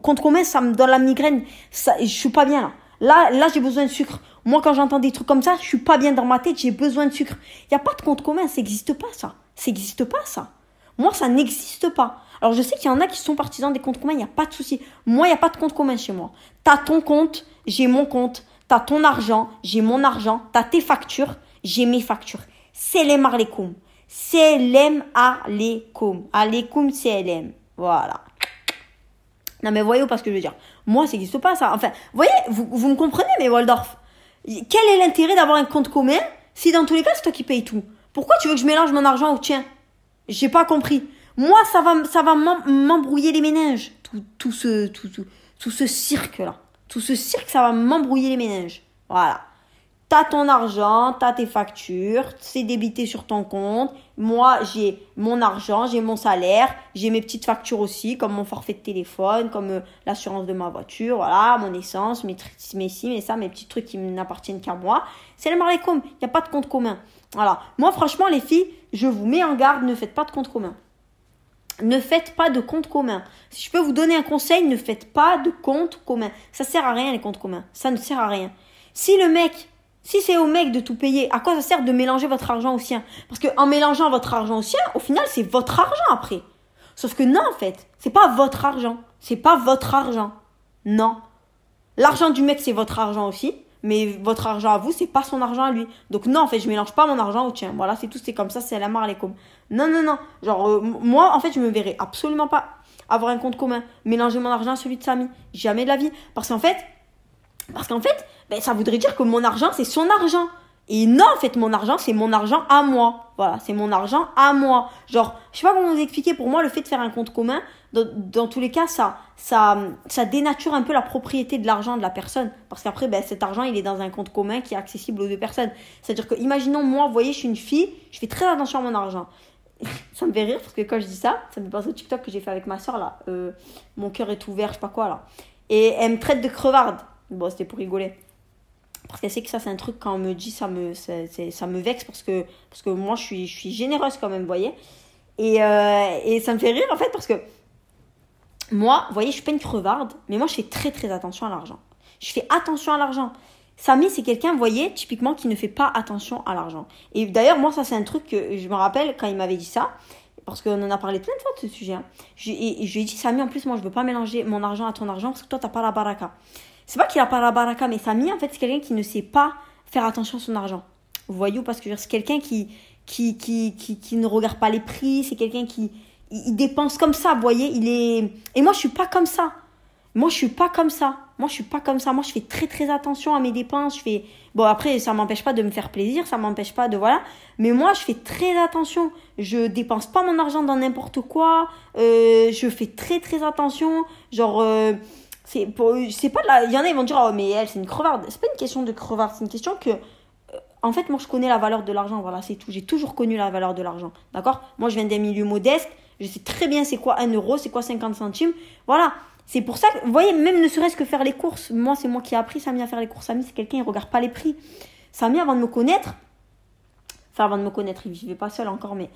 compte commun, ça me donne la migraine. Ça, je suis pas bien là. Là, là, j'ai besoin de sucre. Moi, quand j'entends des trucs comme ça, je suis pas bien dans ma tête, j'ai besoin de sucre. Il n'y a pas de compte commun, ça n'existe pas, ça. Ça n'existe pas, ça. Moi, ça n'existe pas. Alors, je sais qu'il y en a qui sont partisans des comptes communs, il n'y a pas de souci. Moi, il n'y a pas de compte commun chez moi. T'as ton compte, j'ai mon compte. T'as ton argent, j'ai mon argent. T'as tes factures, j'ai mes factures. C'est les marlekoum. CLM Alekoum. Alekoum CLM. Voilà. Non mais voyez parce que je veux dire. Moi, ça n'existe pas ça. Enfin, voyez, vous, vous me comprenez, mais Waldorf. Quel est l'intérêt d'avoir un compte commun si dans tous les cas c'est toi qui payes tout? Pourquoi tu veux que je mélange mon argent au tien? J'ai pas compris. Moi, ça va, ça va m'embrouiller les méninges. Tout, tout ce, tout, tout, tout ce cirque là. Tout ce cirque, ça va m'embrouiller les méninges. Voilà. T'as ton argent, t'as tes factures, c'est débité sur ton compte. Moi, j'ai mon argent, j'ai mon salaire, j'ai mes petites factures aussi, comme mon forfait de téléphone, comme euh, l'assurance de ma voiture, voilà, mon essence, mes, mes mes ça, mes petits trucs qui n'appartiennent qu'à moi. C'est le marlécom, il n'y a pas de compte commun. Voilà. Moi, franchement, les filles, je vous mets en garde, ne faites pas de compte commun. Ne faites pas de compte commun. Si je peux vous donner un conseil, ne faites pas de compte commun. Ça sert à rien les comptes communs. Ça ne sert à rien. Si le mec si c'est au mec de tout payer, à quoi ça sert de mélanger votre argent au sien? Parce que en mélangeant votre argent au sien, au final, c'est votre argent après. Sauf que non, en fait, c'est pas votre argent. C'est pas votre argent. Non. L'argent du mec, c'est votre argent aussi. Mais votre argent à vous, c'est pas son argent à lui. Donc non, en fait, je mélange pas mon argent au tien. Voilà, c'est tout, c'est comme ça, c'est la marre les com. Non, non, non. Genre, euh, moi, en fait, je me verrais absolument pas avoir un compte commun. Mélanger mon argent à celui de Samy. Jamais de la vie. Parce qu'en fait, parce qu'en fait, ben, ça voudrait dire que mon argent, c'est son argent. Et non, en fait, mon argent, c'est mon argent à moi. Voilà, c'est mon argent à moi. Genre, je sais pas comment vous expliquer, pour moi, le fait de faire un compte commun, dans, tous les cas, ça, dénature un peu la propriété de l'argent de la personne. Parce qu'après, ben, cet argent, il est dans un compte commun qui est accessible aux deux personnes. C'est-à-dire que, imaginons, moi, vous voyez, je suis une fille, je fais très attention à mon argent. ça me fait rire parce que quand je dis ça, ça me passe au TikTok que j'ai fait avec ma soeur, là. Euh, mon cœur est ouvert, je sais pas quoi, là. Et elle me traite de crevarde. Bon, c'était pour rigoler. Parce qu'elle sait que ça, c'est un truc, quand on me dit, ça me, ça, ça me vexe parce que, parce que moi, je suis, je suis généreuse quand même, vous voyez. Et, euh, et ça me fait rire, en fait, parce que moi, vous voyez, je suis pas une crevarde, mais moi, je fais très, très attention à l'argent. Je fais attention à l'argent. Samy, c'est quelqu'un, vous voyez, typiquement, qui ne fait pas attention à l'argent. Et d'ailleurs, moi, ça, c'est un truc que je me rappelle quand il m'avait dit ça, parce qu'on en a parlé plein de fois de ce sujet. Hein. Et, je lui ai dit, Samy, en plus, moi, je veux pas mélanger mon argent à ton argent, parce que toi, t'as pas la baraka c'est pas qu'il a pas la baraka, mais Samy, en fait, c'est quelqu'un qui ne sait pas faire attention à son argent. Vous voyez ou parce que c'est quelqu'un qui qui, qui, qui, ne regarde pas les prix, c'est quelqu'un qui il, dépense comme ça, vous voyez, il est... Et moi, je suis pas comme ça. Moi, je suis pas comme ça. Moi, je suis pas comme ça. Moi, je fais très, très attention à mes dépenses. Je fais... Bon, après, ça m'empêche pas de me faire plaisir, ça m'empêche pas de... Voilà. Mais moi, je fais très attention. Je dépense pas mon argent dans n'importe quoi. Euh, je fais très, très attention. Genre... Euh, c'est pour c'est pas il y en a ils vont dire oh mais elle c'est une crevarde c'est pas une question de crevarde c'est une question que euh, en fait moi je connais la valeur de l'argent voilà c'est tout j'ai toujours connu la valeur de l'argent d'accord? Moi je viens d'un milieu modeste je sais très bien c'est quoi un euro c'est quoi 50 centimes voilà c'est pour ça que vous voyez même ne serait-ce que faire les courses moi c'est moi qui ai appris Samy à faire les courses Samy c'est quelqu'un il regarde pas les prix Samy avant de me connaître enfin avant de me connaître il vivait pas seul encore mais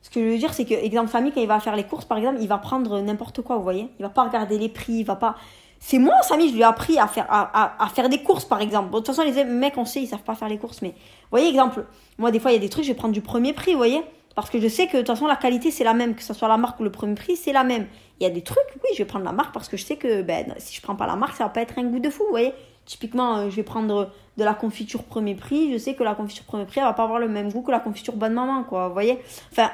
ce que je veux dire, c'est que, exemple, famille, quand il va faire les courses, par exemple, il va prendre n'importe quoi, vous voyez? Il va pas regarder les prix, il va pas. C'est moi, Samy, je lui ai appris à faire, des courses, par exemple. De toute façon, les mecs, on sait, ils savent pas faire les courses. Mais, vous voyez, exemple, moi, des fois, il y a des trucs, je vais prendre du premier prix, vous voyez. Parce que je sais que, de toute façon, la qualité, c'est la même. Que ce soit la marque ou le premier prix, c'est la même. Il y a des trucs, oui, je vais prendre la marque parce que je sais que, ben, si je prends pas la marque, ça va pas être un goût de fou, vous voyez. Typiquement, euh, je vais prendre de la confiture premier prix. Je sais que la confiture premier prix, elle va pas avoir le même goût que la confiture bonne maman, quoi, vous voyez. Enfin,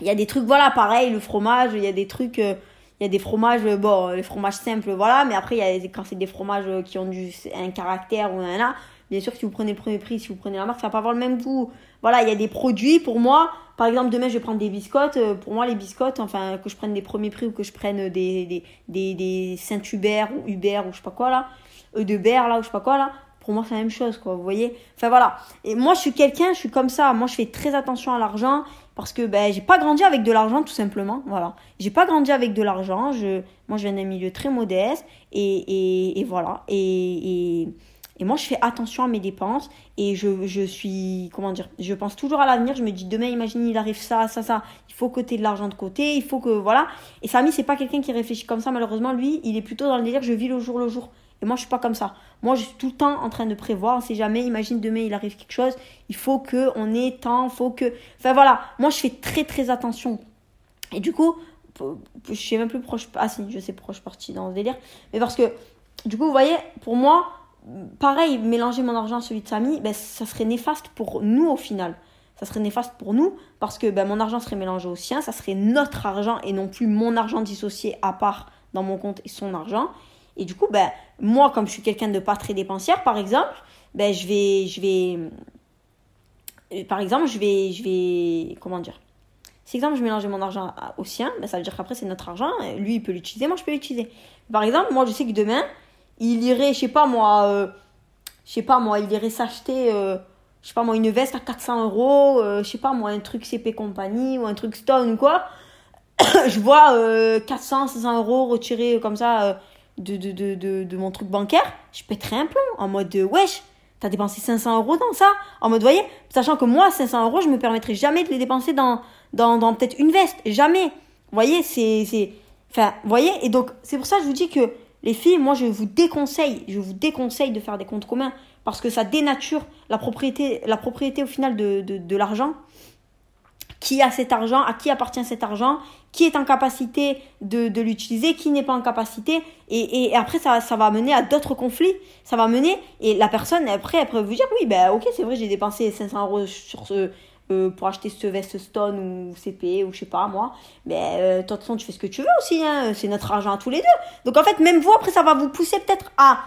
il y a des trucs, voilà, pareil, le fromage, il y a des trucs. Euh, il y a des fromages, bon, les fromages simples, voilà, mais après, il y a, quand c'est des fromages qui ont du, un caractère ou un là, bien sûr, si vous prenez le premier prix, si vous prenez la marque, ça va pas avoir le même goût. Voilà, il y a des produits, pour moi, par exemple, demain, je vais prendre des biscottes. Euh, pour moi, les biscottes, enfin, que je prenne des premiers prix ou que je prenne des, des, des, des Saint-Hubert ou Hubert ou je sais pas quoi, là, euh, de là, ou je sais pas quoi, là, pour moi, c'est la même chose, quoi, vous voyez. Enfin, voilà. Et moi, je suis quelqu'un, je suis comme ça. Moi, je fais très attention à l'argent parce que ben j'ai pas grandi avec de l'argent tout simplement voilà. J'ai pas grandi avec de l'argent je moi je viens d'un milieu très modeste et, et, voilà. Et, et, et, moi je fais attention à mes dépenses et je, je suis comment dire je pense toujours à l'avenir je me dis demain imagine il arrive ça ça ça. Il faut coter de l'argent de côté il faut que voilà. Et Samy c'est pas quelqu'un qui réfléchit comme ça malheureusement lui il est plutôt dans le délire je vis le jour le jour. Et moi, je suis pas comme ça. Moi, je suis tout le temps en train de prévoir. On sait jamais. Imagine demain, il arrive quelque chose. Il faut que on ait temps. Faut que. Enfin voilà. Moi, je fais très très attention. Et du coup, je suis même plus proche. Ah si, je sais proche partie dans ce délire. Mais parce que, du coup, vous voyez, pour moi, pareil, mélanger mon argent à celui de Samy, ben, ça serait néfaste pour nous au final. Ça serait néfaste pour nous parce que ben, mon argent serait mélangé au sien. Ça serait notre argent et non plus mon argent dissocié à part dans mon compte et son argent. Et du coup, ben, moi, comme je suis quelqu'un de pas très dépensière, par exemple, ben, je vais, je vais, euh, par exemple, je vais, je vais, comment dire, si exemple je mélange mon argent au sien, ben, ça veut dire qu'après c'est notre argent, lui il peut l'utiliser, moi je peux l'utiliser. Par exemple, moi je sais que demain, il irait, je sais pas moi, euh, je sais pas moi, il irait s'acheter, euh, je sais pas moi, une veste à 400 euros, euh, je sais pas moi, un truc CP compagnie ou un truc Stone ou quoi. je vois 400, 500 euros retirés comme ça de, de, de, de, de mon truc bancaire, je pèterais un plomb en mode wesh, t'as dépensé 500 euros dans ça En mode, voyez, sachant que moi, 500 euros, je me permettrais jamais de les dépenser dans, dans, dans peut-être une veste, jamais. Voyez, c'est. c'est Enfin, voyez, et donc, c'est pour ça que je vous dis que les filles, moi, je vous déconseille, je vous déconseille de faire des comptes communs parce que ça dénature la propriété, la propriété au final de, de, de l'argent qui a cet argent, à qui appartient cet argent, qui est en capacité de, l'utiliser, qui n'est pas en capacité. Et, après, ça, va mener à d'autres conflits. Ça va mener, et la personne, après, elle peut vous dire, oui, ben ok, c'est vrai, j'ai dépensé 500 euros euh, pour acheter ce veste Stone ou CP ou je sais pas moi. Mais euh, de toute façon, tu fais ce que tu veux aussi, hein, c'est notre argent à tous les deux. Donc en fait, même vous, après, ça va vous pousser peut-être à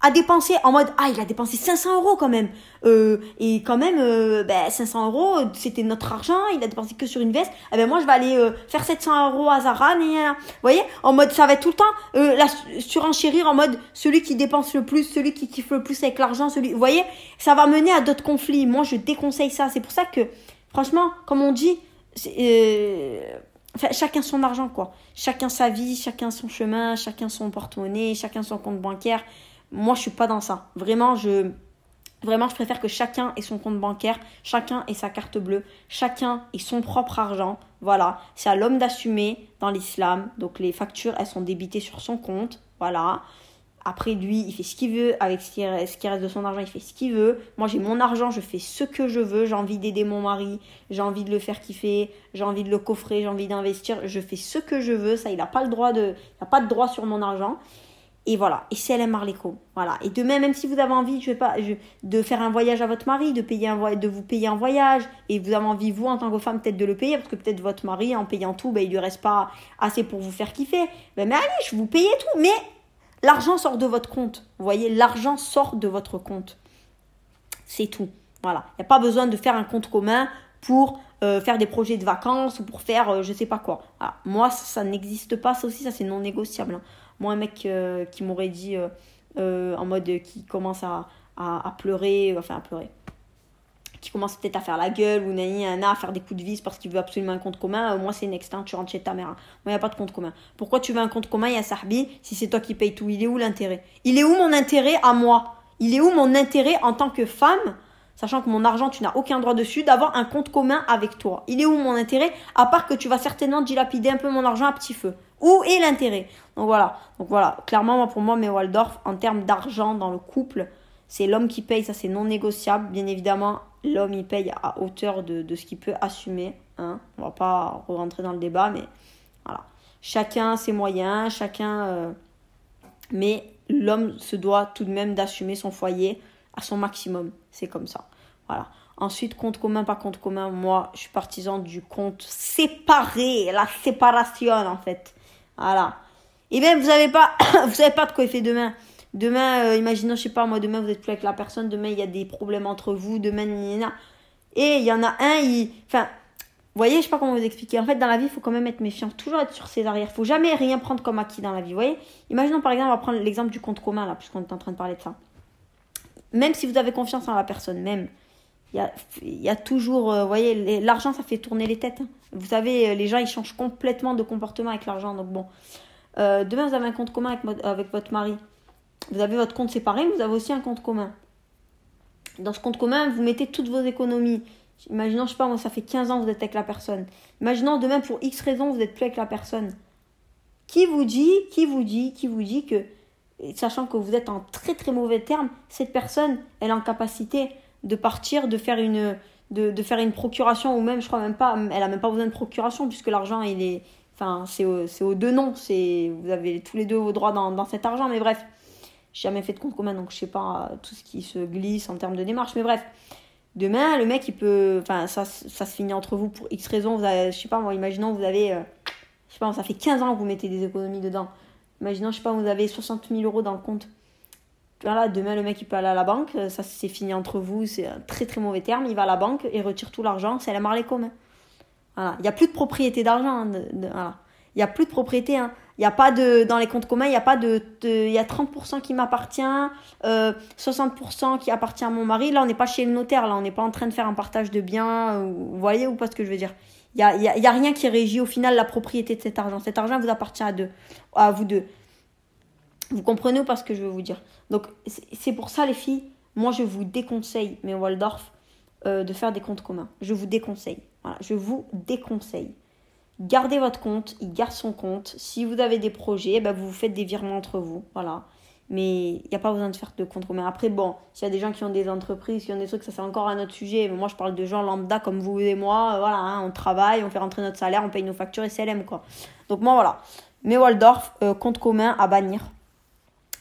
à dépenser en mode ah il a dépensé 500 euros quand même. Euh, et quand même euh, ben, 500 euros c'était notre argent il a dépensé que sur une veste. Eh ben moi je vais aller euh, faire 700 euros à Zara et, vous voyez? En mode ça va être tout le temps euh, la surenchérir en mode celui qui dépense le plus celui qui kiffe le plus avec l'argent celui vous voyez? Ça va mener à d'autres conflits. Moi je déconseille ça. C'est pour ça que franchement comme on dit euh, chacun son argent, quoi. Chacun sa vie, chacun son chemin, chacun son porte-monnaie, chacun son compte bancaire. Moi, je suis pas dans ça. Vraiment, je, vraiment, je préfère que chacun ait son compte bancaire, chacun ait sa carte bleue, chacun ait son propre argent. Voilà. C'est à l'homme d'assumer dans l'islam. Donc, les factures, elles sont débitées sur son compte. Voilà. Après, lui, il fait ce qu'il veut. Avec ce qui, reste, de son argent, il fait ce qu'il veut. Moi, j'ai mon argent, je fais ce que je veux. J'ai envie d'aider mon mari. J'ai envie de le faire kiffer. J'ai envie de le coffrer. J'ai envie d'investir. Je fais ce que je veux. Ça, il n'a pas le droit de. Il n'a pas de droit sur mon argent. Et voilà. Et c'est elle Marleco. Voilà. Et demain, même si vous avez envie, je vais pas, de faire un voyage à votre mari, de payer vous payer un voyage, et vous avez envie, vous, en tant que femme, peut-être de le payer, parce que peut-être votre mari, en payant tout, ben, il lui reste pas assez pour vous faire kiffer. Ben, mais allez, je vous paye tout. Mais l'argent sort de votre compte. Vous voyez, l'argent sort de votre compte. C'est tout. Voilà. Il n'y a pas besoin de faire un compte commun pour euh, faire des projets de vacances ou pour faire euh, je sais pas quoi. Moi, ça, n'existe pas. Ça aussi, ça c'est non négociable. Hein. Moi, un mec euh, qui m'aurait dit euh, euh, en mode qui commence à, pleurer, enfin à pleurer, qui commence peut-être à faire la gueule ou nani, à faire des coups de vis parce qu'il veut absolument un compte commun, moi c'est next, hein, tu rentres chez ta mère. Moi, il n'y a pas de compte commun. Pourquoi tu veux un compte commun, il y a Sahbi, si c'est toi qui payes tout? Il est où l'intérêt? Il est où mon intérêt à moi? Il est où mon intérêt en tant que femme sachant que mon argent, tu n'as aucun droit dessus, d'avoir un compte commun avec toi? Il est où mon intérêt À part que tu vas certainement dilapider un peu mon argent à petit feu? Où est l'intérêt? Donc voilà. Donc voilà. Clairement, pour moi, mais Waldorf, en termes d'argent dans le couple, c'est l'homme qui paye, ça c'est non négociable. Bien évidemment, l'homme il paye à hauteur de, de ce qu'il peut assumer. Hein. On va pas rentrer dans le débat, mais voilà. Chacun ses moyens, chacun. Euh, mais l'homme se doit tout de même d'assumer son foyer à son maximum. C'est comme ça. Voilà. Ensuite, compte commun, pas compte commun. Moi, je suis partisan du compte séparé, la séparation en fait. Voilà. Et même, vous savez pas, de quoi il fait demain. Demain, euh, imaginons, je sais pas, moi, demain, vous êtes plus avec la personne, demain, il y a des problèmes entre vous, demain, et il y en a un, il. Enfin, vous voyez, je sais pas comment vous expliquer. En fait, dans la vie, il faut quand même être méfiant, toujours être sur ses arrières. Il faut jamais rien prendre comme acquis dans la vie, vous voyez. Imaginons, par exemple, on va prendre l'exemple du compte commun, là, puisqu'on est en train de parler de ça. Même si vous avez confiance en la personne, même, il y a, y toujours, euh, voyez, l'argent, ça fait tourner les têtes. Hein. Vous savez, euh, les gens, ils changent complètement de comportement avec l'argent. Donc bon, euh, demain, vous avez un compte commun avec, votre mari. Vous avez votre compte séparé, mais vous avez aussi un compte commun. Dans ce compte commun, vous mettez toutes vos économies. Imaginons, je sais pas, moi, ça fait 15 ans que vous êtes avec la personne. Imaginons, demain, pour X raisons, vous n'êtes plus avec la personne. Qui vous dit, qui vous dit, qui vous dit que, sachant que vous êtes en très très mauvais termes, cette personne, elle est en capacité de partir, de faire une, de, de, faire une procuration, ou même, je crois même pas, elle a même pas besoin de procuration, puisque l'argent, il est, enfin, c'est aux deux noms, c'est, vous avez tous les deux vos droits dans, dans cet argent, mais bref, j'ai jamais fait de compte commun, donc je sais pas tout ce qui se glisse en termes de démarche, mais bref. Demain, le mec, il peut, enfin, ça, ça se finit entre vous pour X raisons, vous avez, je sais pas, moi, imaginons, vous avez, euh, je sais pas, ça fait 15 ans que vous mettez des économies dedans. Imaginons, je sais pas, vous avez 60 000 euros dans le compte voilà, demain le mec il peut aller à la banque, ça c'est fini entre vous, c'est un très très mauvais terme, il va à la banque et retire tout l'argent, c'est la marlée commun. Voilà, il n'y a plus de propriété d'argent. Hein, voilà. Il Il y a plus de propriété. Hein. Il y a pas de dans les comptes communs, il y a pas de, il y a 30% qui m'appartient, 60% qui appartient à mon mari. Là, on n'est pas chez le notaire, là, on n'est pas en train de faire un partage de biens. Vous voyez ou pas ce que je veux dire Il y a, y a, rien qui régit au final la propriété de cet argent. Cet argent vous appartient à deux, à vous deux. Vous comprenez ou pas ce que je veux vous dire? Donc c'est pour ça les filles, moi je vous déconseille, mais Waldorf, euh, de faire des comptes communs. Je vous déconseille. Voilà, je vous déconseille. Gardez votre compte, il garde son compte. Si vous avez des projets, ben vous faites des virements entre vous. Voilà. Mais il n'y a pas besoin de faire de compte commun. Après, bon, s'il y a des gens qui ont des entreprises, qui ont des trucs, ça c'est encore un autre sujet. Mais moi, je parle de gens lambda comme vous et moi. Voilà, hein, on travaille, on fait rentrer notre salaire, on paye nos factures et CLM, quoi. Donc, moi, voilà. Mais Waldorf, euh, compte commun à bannir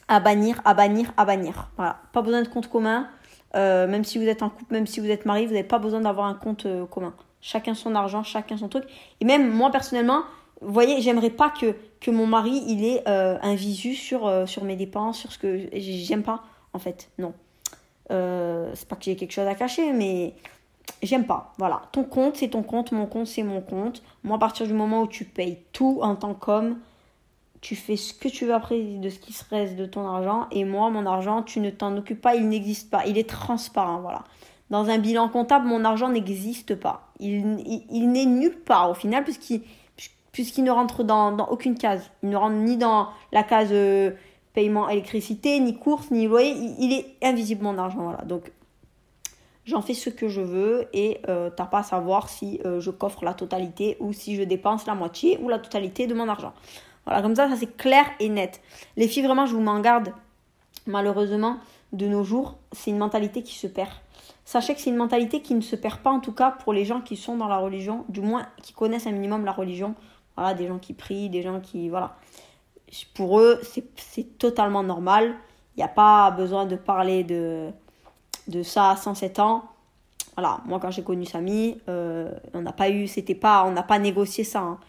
à bannir, à bannir, à bannir. Voilà, pas besoin de compte commun. Euh, même si vous êtes en couple, même si vous êtes marié, vous n'avez pas besoin d'avoir un compte euh, commun. Chacun son argent, chacun son truc. Et même moi personnellement, vous voyez, j'aimerais pas que, mon mari il ait euh, un visu sur, sur mes dépenses, sur ce que j'aime pas en fait. Non. c'est pas que j'ai quelque chose à cacher, mais j'aime pas. Voilà, ton compte c'est ton compte, mon compte c'est mon compte. Moi à partir du moment où tu payes tout en tant qu'homme, tu fais ce que tu veux après de ce qui se reste de ton argent. Et moi, mon argent, tu ne t'en occupes pas, il n'existe pas. Il est transparent, voilà. Dans un bilan comptable, mon argent n'existe pas. Il, il, n'est nulle part au final, puisqu'il ne rentre dans, dans, aucune case. Il ne rentre ni dans la case euh, paiement électricité, ni course, ni loyer. Il, est invisible, mon argent, voilà. Donc, j'en fais ce que je veux et euh, t'as pas à savoir si euh, je coffre la totalité ou si je dépense la moitié ou la totalité de mon argent. Voilà, comme ça, ça c'est clair et net. Les filles, vraiment, je vous m'en garde. Malheureusement, de nos jours, c'est une mentalité qui se perd. Sachez que c'est une mentalité qui ne se perd pas, en tout cas pour les gens qui sont dans la religion, du moins qui connaissent un minimum la religion. Voilà, des gens qui prient, des gens qui. Voilà. Pour eux, c'est totalement normal. Il n'y a pas besoin de parler de, de ça à 107 ans. Voilà, moi quand j'ai connu Samy, euh, on n'a pas eu, c'était pas, on n'a pas négocié ça. Hein.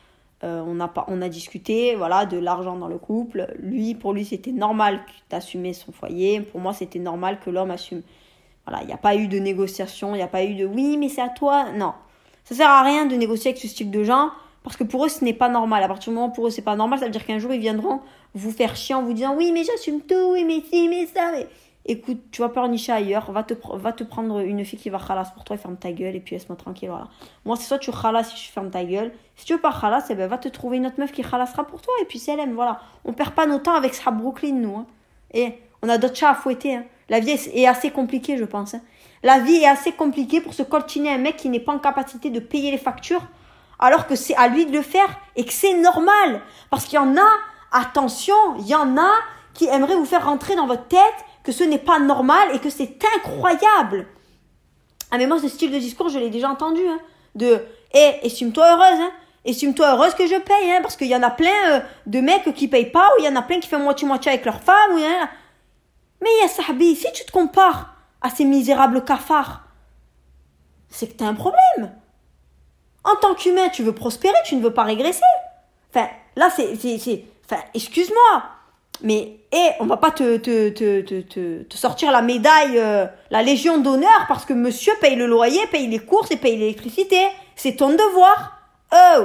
Euh, on, a on a discuté voilà, de l'argent dans le couple. Lui, pour lui, c'était normal d'assumer son foyer. Pour moi, c'était normal que l'homme assume. Voilà, il n'y a pas eu de négociation, il n'y a pas eu de oui, mais c'est à toi. Non. Ça sert à rien de négocier avec ce type de gens parce que pour eux, ce n'est pas normal. À partir du moment où pour eux, c'est pas normal, ça veut dire qu'un jour, ils viendront vous faire chier en vous disant oui, mais j'assume tout, oui, mais si, mais ça. Mais écoute, tu vas pleurnicher ailleurs, va te, va te prendre une fille qui va khalas pour toi et ferme ta gueule et puis laisse-moi tranquille, voilà. Moi, c'est soit tu khalas si je ferme ta gueule, si tu veux pas khalas, eh ben, va te trouver une autre meuf qui khalasera pour toi et puis si elle aime, voilà. On perd pas nos temps avec ça Brooklyn, nous, hein. Et on a d'autres chats à fouetter, hein. La vie est assez compliquée, je pense. Hein. La vie est assez compliquée pour se coltiner un mec qui n'est pas en capacité de payer les factures, alors que c'est à lui de le faire et que c'est normal. Parce qu'il y en a, attention, il y en a qui aimeraient vous faire rentrer dans votre tête que ce n'est pas normal et que c'est incroyable. Ah mais moi ce style de discours je l'ai déjà entendu hein, de eh estime-toi heureuse hein, estime-toi heureuse que je paye hein, parce qu'il y en a plein euh, de mecs qui payent pas ou il y en a plein qui font moitié moitié avec leur femme ou mais ya si tu te compares à ces misérables cafards c'est que tu as un problème. En tant qu'humain, tu veux prospérer, tu ne veux pas régresser. Enfin, là, c'est. Enfin, excuse-moi. Mais et on va pas te, te, te, te, te sortir la médaille, euh, la Légion d'honneur parce que monsieur paye le loyer, paye les courses et paye l'électricité. C'est ton devoir. Oh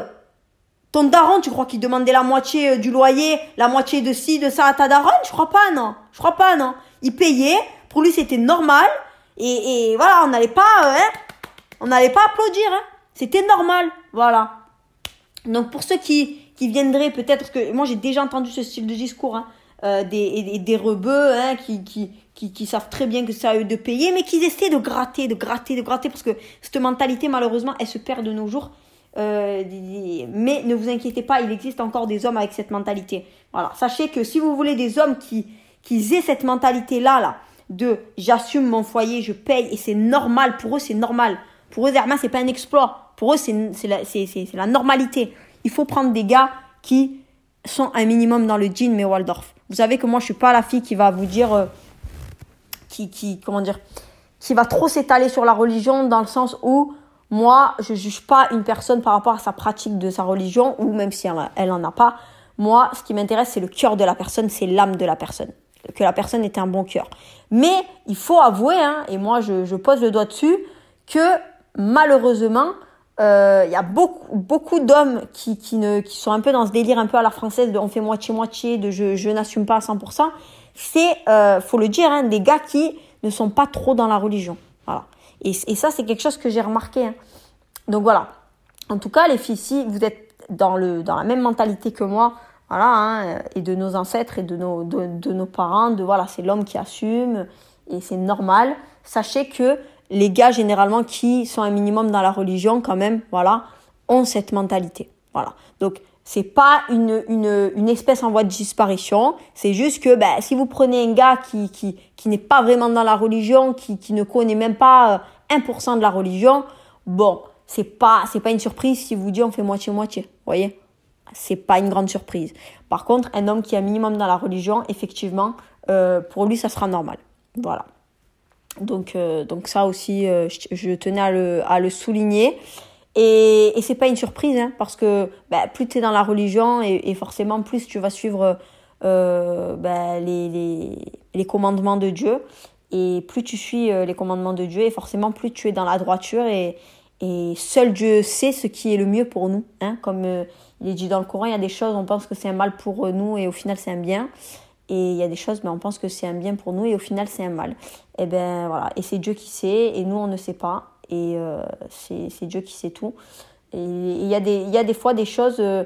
Ton daron, tu crois qu'il demandait la moitié euh, du loyer, la moitié de ci, de ça à ta daronne? Je crois pas, non. Je crois pas, non. Il payait, pour lui c'était normal. Et, et voilà, on n'allait pas, euh, hein, on n'allait pas applaudir, hein. C'était normal, voilà. Donc pour ceux qui, qui viendraient peut-être, que moi j'ai déjà entendu ce style de discours, hein, euh, des, des rebeux hein, qui, qui, qui, savent très bien que c'est à eux de payer, mais qui essaient de gratter, de gratter, de gratter, parce que cette mentalité, malheureusement, elle se perd de nos jours. Euh, mais ne vous inquiétez pas, il existe encore des hommes avec cette mentalité. Voilà, sachez que si vous voulez des hommes qui, qui aient cette mentalité-là, là, de j'assume mon foyer, je paye, et c'est normal, pour eux c'est normal. Pour eux, Zerma, c'est pas un exploit. Pour eux, c'est la, la normalité. Il faut prendre des gars qui sont un minimum dans le jean, mais Waldorf. Vous savez que moi, je suis pas la fille qui va vous dire, euh, qui, qui, comment dire, qui va trop s'étaler sur la religion dans le sens où moi, je juge pas une personne par rapport à sa pratique de sa religion ou même si elle, elle en a pas. Moi, ce qui m'intéresse, c'est le cœur de la personne, c'est l'âme de la personne. Que la personne ait un bon cœur. Mais il faut avouer, hein, et moi je, je, pose le doigt dessus, que malheureusement, euh, il y a beaucoup, beaucoup d'hommes qui, qui, qui sont un peu dans ce délire un peu à la française de on fait moitié-moitié, de je, je n'assume pas à 100%. C'est, euh, faut le dire, hein, des gars qui ne sont pas trop dans la religion. Voilà. Et, et ça, c'est quelque chose que j'ai remarqué. Hein. Donc voilà. En tout cas, les filles, si vous êtes dans, le, dans la même mentalité que moi, voilà, hein, et de nos ancêtres et de nos, de, de nos parents, de voilà, c'est l'homme qui assume et c'est normal. Sachez que les gars, généralement, qui sont un minimum dans la religion, quand même, voilà, ont cette mentalité. Voilà. Donc, c'est pas une, une, une, espèce en voie de disparition. C'est juste que ben, si vous prenez un gars qui, qui, qui n'est pas vraiment dans la religion, qui, qui ne connaît même pas 1% euh, de la religion, bon, c'est pas, c'est pas une surprise si vous dit on fait moitié-moitié. Vous voyez C'est pas une grande surprise. Par contre, un homme qui est un minimum dans la religion, effectivement, euh, pour lui, ça sera normal. Voilà. Donc, euh, donc ça aussi, euh, je, tenais à le, souligner. Et, et c'est pas une surprise, hein, parce que bah, plus tu es dans la religion et, forcément plus tu vas suivre euh, bah, les, commandements de Dieu. Et plus tu suis les commandements de Dieu, et forcément plus tu es dans la droiture. Et, seul Dieu sait ce qui est le mieux pour nous. Hein, comme il est dit dans le Coran, il y a des choses, on pense que c'est un mal pour nous et au final c'est un bien. Et il y a des choses, mais on pense que c'est un bien pour nous et au final c'est un mal. Et ben voilà, et c'est Dieu qui sait et nous on ne sait pas. Et euh, c'est Dieu qui sait tout. Et il y, a des, y a des fois des choses euh,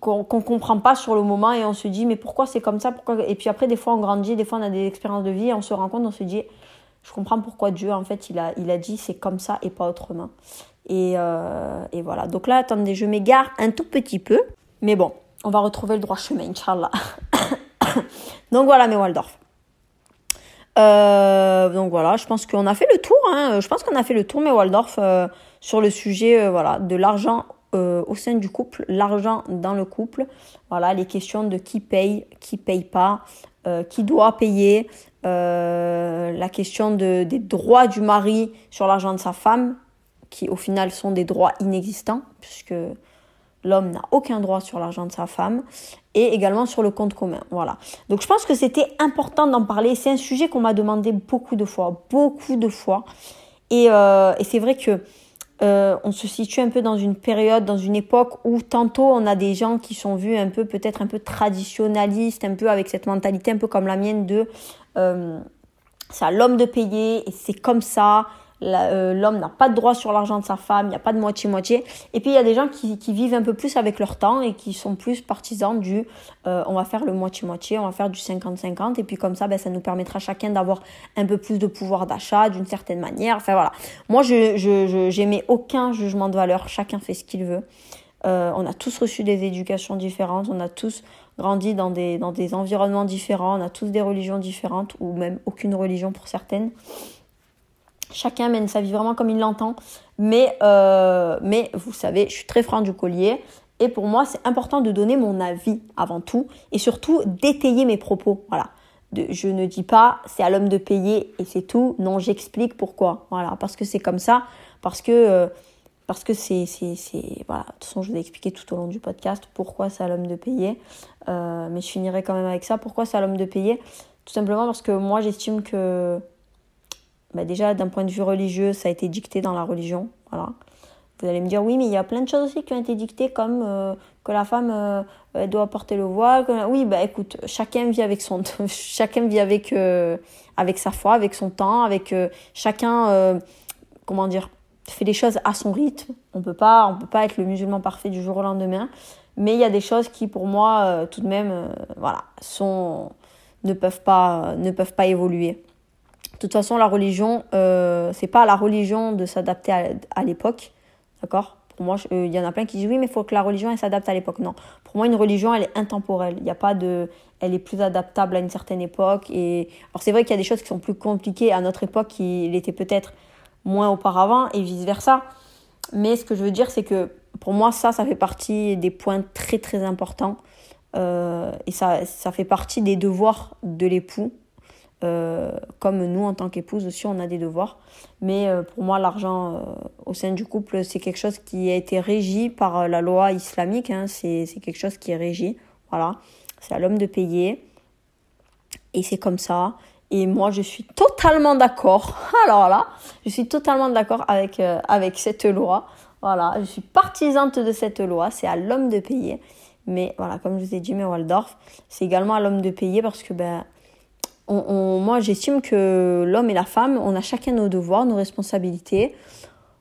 qu'on ne comprend pas sur le moment et on se dit mais pourquoi c'est comme ça? Pourquoi... Et puis après des fois on grandit, des fois on a des expériences de vie et on se rend compte, on se dit je comprends pourquoi Dieu en fait il a, il a dit c'est comme ça et pas autrement. Et, euh, et voilà, donc là attendez, je m'égare un tout petit peu, mais bon, on va retrouver le droit chemin, Inch'Allah. donc voilà mes Waldorf. Euh, donc voilà, je pense qu'on a fait le tour. Hein. Je pense qu'on a fait le tour, mais Waldorf, euh, sur le sujet euh, voilà, de l'argent au sein du couple, l'argent dans le couple. Voilà, les questions de qui paye, qui paye pas, qui doit payer, la question de, des droits du mari sur l'argent de sa femme, qui au final sont des droits inexistants, puisque l'homme n'a aucun droit sur l'argent de sa femme et également sur le compte commun. Voilà. Donc je pense que c'était important d'en parler. C'est un sujet qu'on m'a demandé beaucoup de fois, beaucoup de fois. Et, euh, c'est vrai que euh, on se situe un peu dans une période, dans une époque où tantôt on a des gens qui sont vus un peu peut-être un peu traditionnalistes, un peu avec cette mentalité un peu comme la mienne de euh, l'homme de payer et c'est comme ça l'homme n'a pas de droit sur l'argent de sa femme, il n'y a pas de moitié-moitié. Et puis il y a des gens qui, vivent un peu plus avec leur temps et qui sont plus partisans du euh, on va faire le moitié-moitié, on va faire du 50-50 et puis comme ça ben, ça nous permettra chacun d'avoir un peu plus de pouvoir d'achat d'une certaine manière. Enfin voilà. Moi je je, j'aimais aucun jugement de valeur, chacun fait ce qu'il veut. Euh, on a tous reçu des éducations différentes, on a tous grandi dans des, dans des environnements différents, on a tous des religions différentes ou même aucune religion pour certaines. Chacun mène sa vie vraiment comme il l'entend. Mais, euh, mais vous savez, je suis très franc du collier. Et pour moi, c'est important de donner mon avis avant tout. Et surtout, d'étayer mes propos. Voilà. Je ne dis pas c'est à l'homme de payer et c'est tout. Non, j'explique pourquoi. Voilà. Parce que c'est comme ça. Parce que. Euh, parce que c'est, voilà, de toute façon, je vous ai expliqué tout au long du podcast pourquoi c'est à l'homme de payer. Euh, mais je finirai quand même avec ça. Pourquoi c'est à l'homme de payer? Tout simplement parce que moi, j'estime que bah déjà d'un point de vue religieux, ça a été dicté dans la religion. Voilà. Vous allez me dire oui, mais il y a plein de choses aussi qui ont été dictées comme euh, que la femme euh, doit porter le voile. Oui, bah écoute, chacun vit avec son, chacun vit avec euh, avec sa foi, avec son temps, avec chacun, comment dire, fait les choses à son rythme. On peut pas, on peut pas être le musulman parfait du jour au lendemain. Mais il y a des choses qui, pour moi, tout de même, voilà, sont ne peuvent pas ne peuvent pas évoluer. De toute façon, la religion, euh, c'est pas la religion de s'adapter à, l'époque, d'accord? Pour moi, il y en a plein qui disent oui, mais il faut que la religion elle s'adapte à l'époque. Non, pour moi, une religion, elle est intemporelle. Il a pas de, elle est plus adaptable à une certaine époque. Et alors, c'est vrai qu'il y a des choses qui sont plus compliquées à notre époque, qu'il était peut-être moins auparavant, et vice versa. Mais ce que je veux dire, c'est que pour moi, ça, ça fait partie des points très très importants. Euh, et ça, ça fait partie des devoirs de l'époux euh, comme nous, en tant qu'épouse aussi, on a des devoirs. Mais euh, pour moi, l'argent euh, au sein du couple, c'est quelque chose qui a été régi par la loi islamique. Hein. C'est quelque chose qui est régi. Voilà. C'est à l'homme de payer. Et c'est comme ça. Et moi, je suis totalement d'accord. Alors là, je suis totalement d'accord avec, avec cette loi. Voilà, je suis partisante de cette loi. C'est à l'homme de payer. Mais voilà, comme je vous ai dit, mais Waldorf, c'est également à l'homme de payer parce que ben, moi, j'estime que l'homme et la femme, on a chacun nos devoirs, nos responsabilités.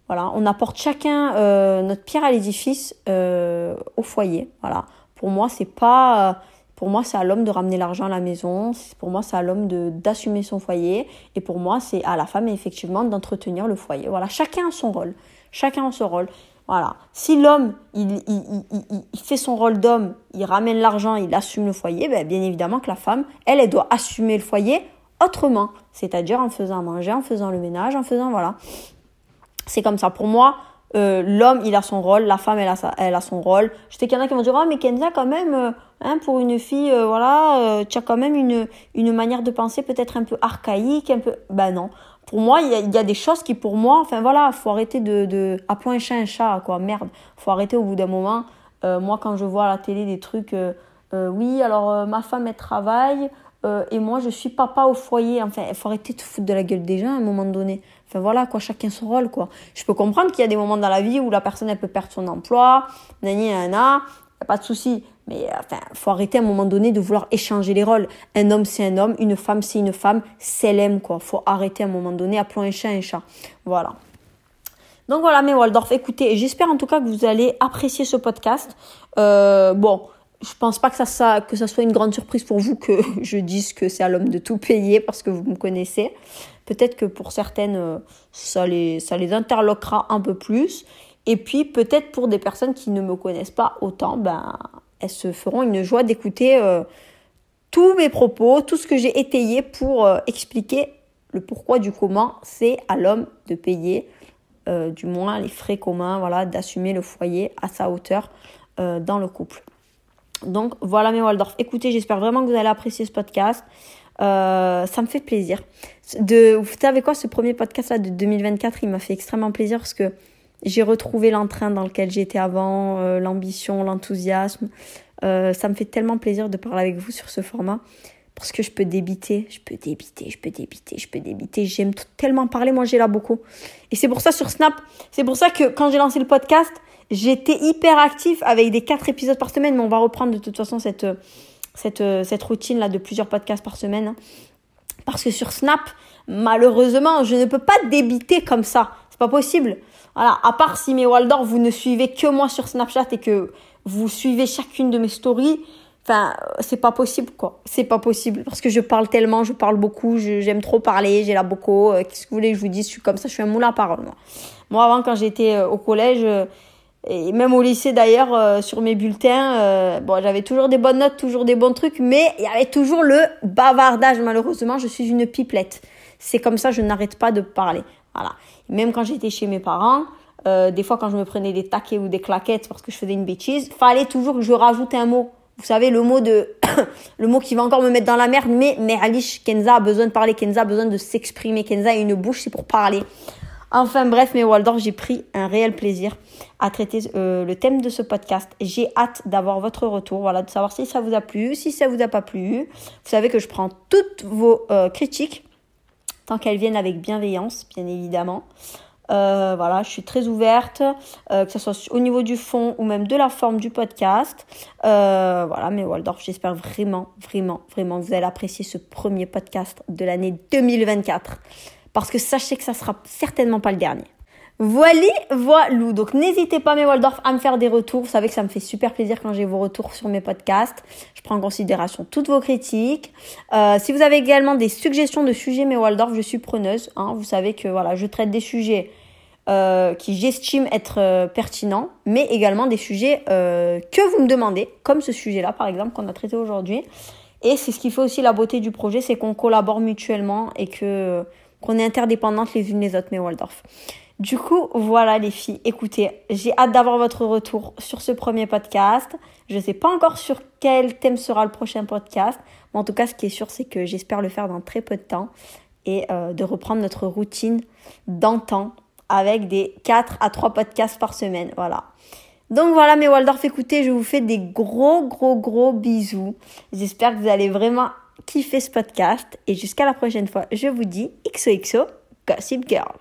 Voilà, on apporte chacun euh, notre pierre à l'édifice euh, au foyer. Voilà, pour moi, c'est pas, pour moi, c'est à l'homme de ramener l'argent à la maison. Pour moi, c'est à l'homme de d'assumer son foyer. Et pour moi, c'est à la femme effectivement d'entretenir le foyer. Voilà, chacun son rôle. Chacun a son rôle. Voilà. Si l'homme, il, fait son rôle d'homme, il ramène l'argent, il assume le foyer, ben, bien évidemment que la femme, elle, elle doit assumer le foyer autrement. C'est-à-dire en faisant manger, en faisant le ménage, en faisant, voilà. C'est comme ça. Pour moi, euh, l'homme, il a son rôle, la femme, elle a, sa, elle a son rôle. Je sais qu'il y en a qui vont dire, oh, mais Kenza, quand même, euh, hein, pour une fille, euh, voilà, tu as quand même une, une manière de penser peut-être un peu archaïque, un peu... Ben non pour moi, il y a, des choses qui, pour moi, enfin voilà, faut arrêter de, de appelons un chat un chat, quoi, merde. Faut arrêter au bout d'un moment. Euh, moi, quand je vois à la télé des trucs, euh, euh, oui, alors ma femme elle travaille et moi je suis papa au foyer. Enfin, il faut arrêter de foutre de la gueule des gens à un moment donné. Enfin voilà, quoi, chacun son rôle, quoi. Je peux comprendre qu'il y a des moments dans la vie où la personne elle peut perdre son emploi, nani, nana, y a pas de souci. Mais enfin, faut arrêter à un moment donné de vouloir échanger les rôles. Un homme, c'est un homme, une femme, c'est une femme, c'est l'aime, quoi. Faut arrêter à un moment donné, appelons un chat un chat. Voilà. Donc voilà, mes Waldorf, écoutez, j'espère en tout cas que vous allez apprécier ce podcast. Euh, bon, je pense pas que ça, ça, que ça soit une grande surprise pour vous que je dise que c'est à l'homme de tout payer parce que vous me connaissez. Peut-être que pour certaines, euh, ça les, ça les interloquera un peu plus. Et puis peut-être pour des personnes qui ne me connaissent pas autant, ben elles se feront une joie d'écouter euh, tous mes propos, tout ce que j'ai étayé pour euh, expliquer le pourquoi du comment. C'est à l'homme de payer, euh, du moins les frais communs, voilà, d'assumer le foyer à sa hauteur dans le couple. Donc voilà mes Waldorf. Écoutez, j'espère vraiment que vous allez apprécier ce podcast. Ça me fait plaisir. Vous savez quoi, ce premier podcast là de 2024, il m'a fait extrêmement plaisir parce que j'ai retrouvé l'entrain dans lequel j'étais avant, euh, l'ambition, l'enthousiasme. Euh, ça me fait tellement plaisir de parler avec vous sur ce format parce que je peux débiter, je peux débiter, je peux débiter, je peux débiter. J'aime tellement parler, moi j'ai là beaucoup. Et c'est pour ça sur Snap, c'est pour ça que quand j'ai lancé le podcast, j'étais hyper actif avec des quatre épisodes par semaine, mais on va reprendre de toute façon cette, cette, cette routine là de plusieurs podcasts par semaine. Hein. Parce que sur Snap, malheureusement, je ne peux pas débiter comme ça. C'est pas possible. Voilà, à part si mes Waldorf, vous ne suivez que moi sur Snapchat et que vous suivez chacune de mes stories, enfin, c'est pas possible, quoi. C'est pas possible. Parce que je parle tellement, je parle beaucoup, j'aime trop parler, j'ai la beaucoup. Euh, Qu'est-ce que vous voulez que je vous dise? Je suis comme ça, je suis un moulin à parole, moi. Moi, avant, quand j'étais euh, au collège, euh, et même au lycée d'ailleurs, sur mes bulletins, bon, j'avais toujours des bonnes notes, toujours des bons trucs, mais il y avait toujours le bavardage. Malheureusement, je suis une pipelette. C'est comme ça, je n'arrête pas de parler. Voilà. Même quand j'étais chez mes parents, euh, des fois quand je me prenais des taquets ou des claquettes parce que je faisais une bêtise, fallait toujours que je rajoute un mot. Vous savez, le mot de, le mot qui va encore me mettre dans la merde, mais, mais Alice, Kenza a besoin de parler, Kenza a besoin de s'exprimer, Kenza a une bouche, c'est pour parler. Enfin bref, mes Waldorf, j'ai pris un réel plaisir à traiter euh, le thème de ce podcast. J'ai hâte d'avoir votre retour, voilà, de savoir si ça vous a plu, si ça vous a pas plu. Vous savez que je prends toutes vos euh, critiques tant qu'elles viennent avec bienveillance, bien évidemment. Euh, voilà, je suis très ouverte, euh, que ce soit au niveau du fond ou même de la forme du podcast. Euh, voilà, mais Waldorf, j'espère vraiment, vraiment, vraiment que vous allez apprécier ce premier podcast de l'année 2024. Parce que sachez que ça sera certainement pas le dernier. Voilà, voilou. Donc n'hésitez pas, mes Waldorf, à me faire des retours. Vous savez que ça me fait super plaisir quand j'ai vos retours sur mes podcasts. Je prends en considération toutes vos critiques. Euh, si vous avez également des suggestions de sujets, mes Waldorf, je suis preneuse. Hein. Vous savez que voilà, je traite des sujets euh, qui j'estime être euh, pertinents, mais également des sujets que vous me demandez, comme ce sujet-là, par exemple, qu'on a traité aujourd'hui. Et c'est ce qui fait aussi la beauté du projet, c'est qu'on collabore mutuellement et que qu'on est interdépendantes les unes les autres, mes Waldorf. Du coup, voilà les filles. Écoutez, j'ai hâte d'avoir votre retour sur ce premier podcast. Je ne sais pas encore sur quel thème sera le prochain podcast. Mais en tout cas, ce qui est sûr, c'est que j'espère le faire dans très peu de temps et euh, de reprendre notre routine d'antan avec des 4 à 3 podcasts par semaine. Voilà. Donc voilà mes Waldorf, écoutez, je vous fais des gros gros gros bisous. J'espère que vous allez vraiment kiffé ce podcast et jusqu'à la prochaine fois, je vous dis XOXO Gossip Girl.